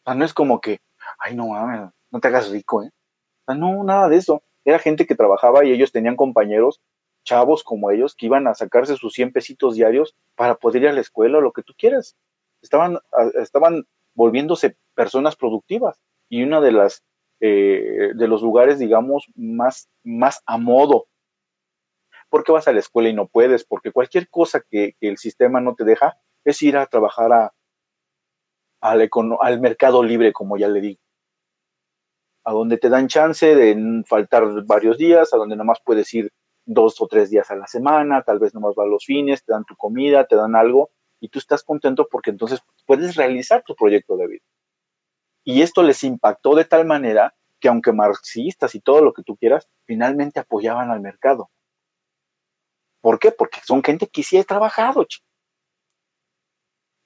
O sea, no es como que, ay, no mames, no te hagas rico, ¿eh? O sea, no, nada de eso. Era gente que trabajaba y ellos tenían compañeros, chavos como ellos, que iban a sacarse sus 100 pesitos diarios para poder ir a la escuela o lo que tú quieras. Estaban, estaban volviéndose personas productivas. Y una de las, eh, de los lugares, digamos, más, más a modo. Porque vas a la escuela y no puedes, porque cualquier cosa que, el sistema no te deja es ir a trabajar al, mercado libre, como ya le digo. A donde te dan chance de faltar varios días, a donde nomás puedes ir dos o tres días a la semana, tal vez nomás vas los fines, te dan tu comida, te dan algo, y tú estás contento porque entonces puedes realizar tu proyecto de vida. Y esto les impactó de tal manera que aunque marxistas y todo lo que tú quieras, finalmente apoyaban al mercado. ¿Por qué? Porque son gente que sí ha trabajado.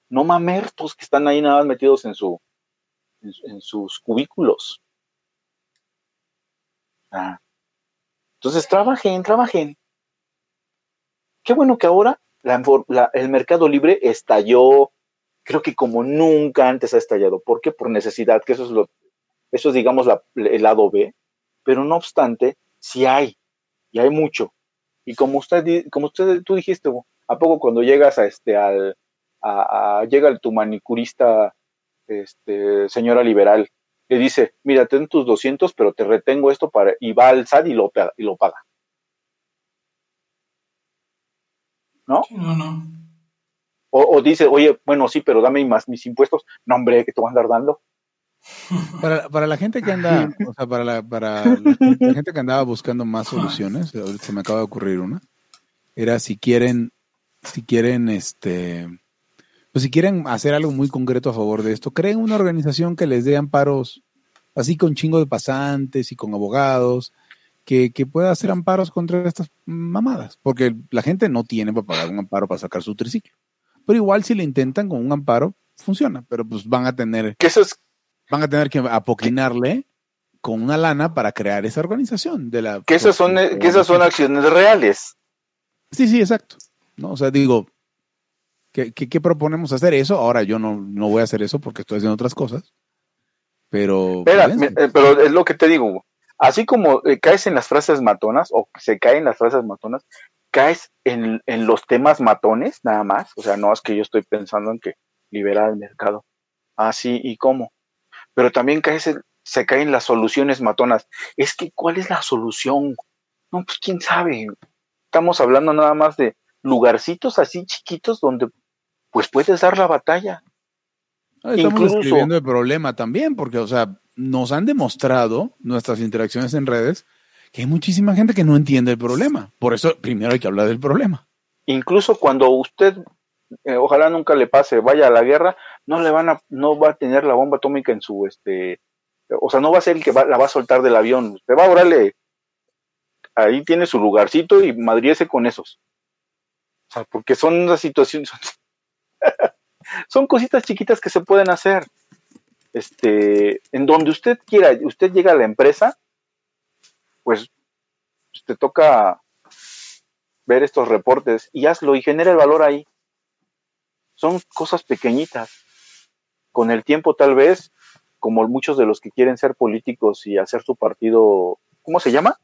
No mamertos que están ahí nada más metidos en, su, en, su- en sus cubículos. Ah. Entonces, trabajen, trabajen. Qué bueno que ahora el mercado libre estalló, creo que como nunca antes ha estallado. ¿Por qué? Por necesidad, que eso es lo, eso es digamos el lado B. Pero no obstante, sí hay, y hay mucho. Y como usted, como usted, tú dijiste, ¿a poco cuando llegas a este, al, a, a- llega tu manicurista, este, señora liberal, le dice, mira, ten tus 200, pero te retengo esto para, y va al SAT y lo, paga- y lo paga. ¿No? No, no. O, o dice, oye, bueno, sí, pero dame más mis impuestos. No, hombre, que te van a andar dando. Para, para la gente que anda, o sea, para la, para la, la gente que andaba buscando más soluciones, se me acaba de ocurrir una, era si quieren, si quieren, este, pues si quieren hacer algo muy concreto a favor de esto, creen una organización que les dé amparos, así con chingo de pasantes y con abogados, que, que pueda hacer amparos contra estas mamadas, porque la gente no tiene para pagar un amparo para sacar su triciclo. Pero igual si le intentan con un amparo, funciona, pero pues van a tener Que eso es, van a tener que apoclinarle con una lana para crear esa organización de la que esas son, que esas son acciones reales. sí sí exacto no o sea digo ¿qué, qué, qué proponemos hacer eso ahora yo no, no voy a hacer eso porque estoy haciendo otras cosas pero Espera, pues, eh, pero es lo que te digo. Así como eh, caes en las frases matonas, o se caen las frases matonas, caes en, en los temas matones, nada más. O sea, no es que yo estoy pensando en que liberar el mercado. Así y cómo. Pero también caes en- se caen las soluciones matonas. Es que, ¿cuál es la solución? No, pues quién sabe. Estamos hablando nada más de lugarcitos así chiquitos donde pues puedes dar la batalla. no, estamos incluso- describiendo el problema también porque o sea nos han demostrado nuestras interacciones en redes que hay muchísima gente que no entiende el problema por eso primero hay que hablar del problema incluso cuando usted eh, ojalá nunca le pase vaya a la guerra no le van a no va a tener la bomba atómica en su este o sea no va a ser el que va- la va a soltar del avión usted va a orarle ahí tiene su lugarcito y madriese con esos o sea porque son las situaciones son cositas chiquitas que se pueden hacer este, en donde usted quiera, usted llega a la empresa, pues te toca ver estos reportes y hazlo y genera el valor ahí. Son cosas pequeñitas. Con el tiempo tal vez, como muchos de los que quieren ser políticos y hacer su partido, ¿cómo se llama?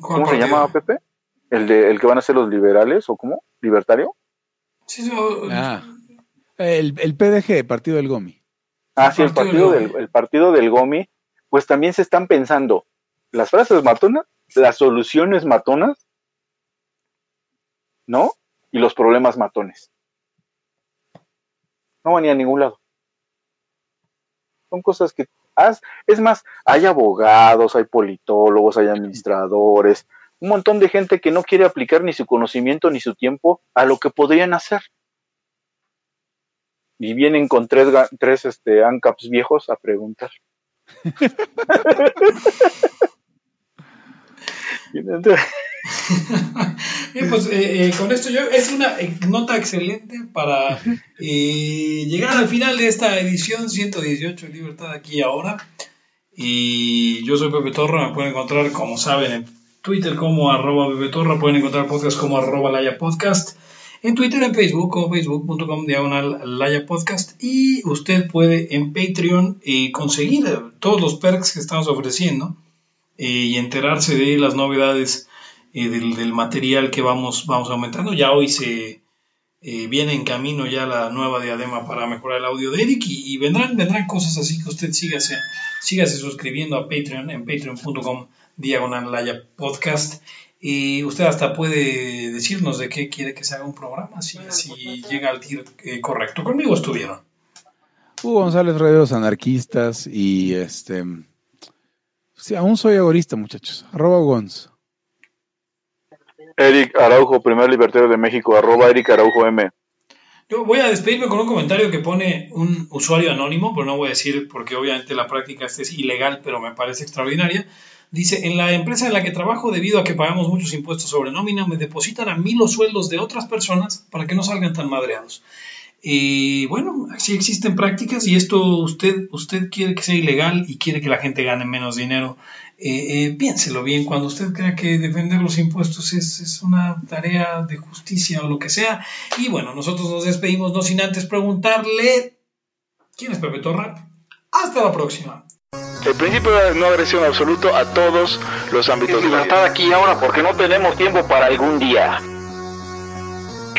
¿Cómo se llama, Pepe? ¿El, de, ¿El que van a ser los liberales o cómo? ¿Libertario? Sí, no, Ah, el, el PDG, Partido del Gomi. Ah, sí, el partido partido, del del, el partido del Gomi, pues también se están pensando las frases matonas, las soluciones matonas, ¿no? Y los problemas matones. No van a ningún lado. Son cosas que haz, es más, hay abogados, hay politólogos, hay administradores, un montón de gente que no quiere aplicar ni su conocimiento ni su tiempo a lo que podrían hacer. Y vienen con tres, tres este, ANCAPs viejos a preguntar. Bien, pues eh, eh, con esto yo es una nota excelente para eh, llegar al final de esta edición 118 de Libertad aquí y ahora. Y yo soy Pepe Torra, me pueden encontrar como saben en Twitter como arroba Pepe Torra, pueden encontrar podcast como arroba Laya Podcast, en Twitter, en Facebook como facebook.com diagonal Laya Podcast y usted puede en Patreon eh, conseguir todos los perks que estamos ofreciendo eh, y enterarse de las novedades eh, del, del material que vamos, vamos aumentando. Ya hoy se eh, viene en camino ya la nueva diadema para mejorar el audio de Eric y, y vendrán, vendrán cosas así que usted sígase, sígase suscribiendo a Patreon en patreon.com diagonal Laya podcast. Y usted hasta puede decirnos de qué quiere que se haga un programa, si, si llega al tir eh, correcto. Conmigo estuvieron. Hugo González, Rederos Anarquistas y este. Sí, aún soy agorista, muchachos. Arroba Gonz. Eric Araujo, primer libertario de México, arroba Eric Araujo M. Yo voy a despedirme con un comentario que pone un usuario anónimo, pero no voy a decir porque obviamente la práctica es ilegal, pero me parece extraordinaria. Dice, en la empresa en la que trabajo, debido a que pagamos muchos impuestos sobre nómina, me depositan a mí los sueldos de otras personas para que no salgan tan madreados. Y bueno, así existen prácticas y esto usted, usted quiere que sea ilegal y quiere que la gente gane menos dinero. Eh, eh, piénselo bien, cuando usted crea que defender los impuestos es, es una tarea de justicia o lo que sea. Y bueno, nosotros nos despedimos no sin antes preguntarle, ¿quién es Pepe Torra? Hasta la próxima. El principio de no agresión absoluto a todos los ámbitos vida. Libertad aquí y ahora porque no tenemos tiempo para algún día.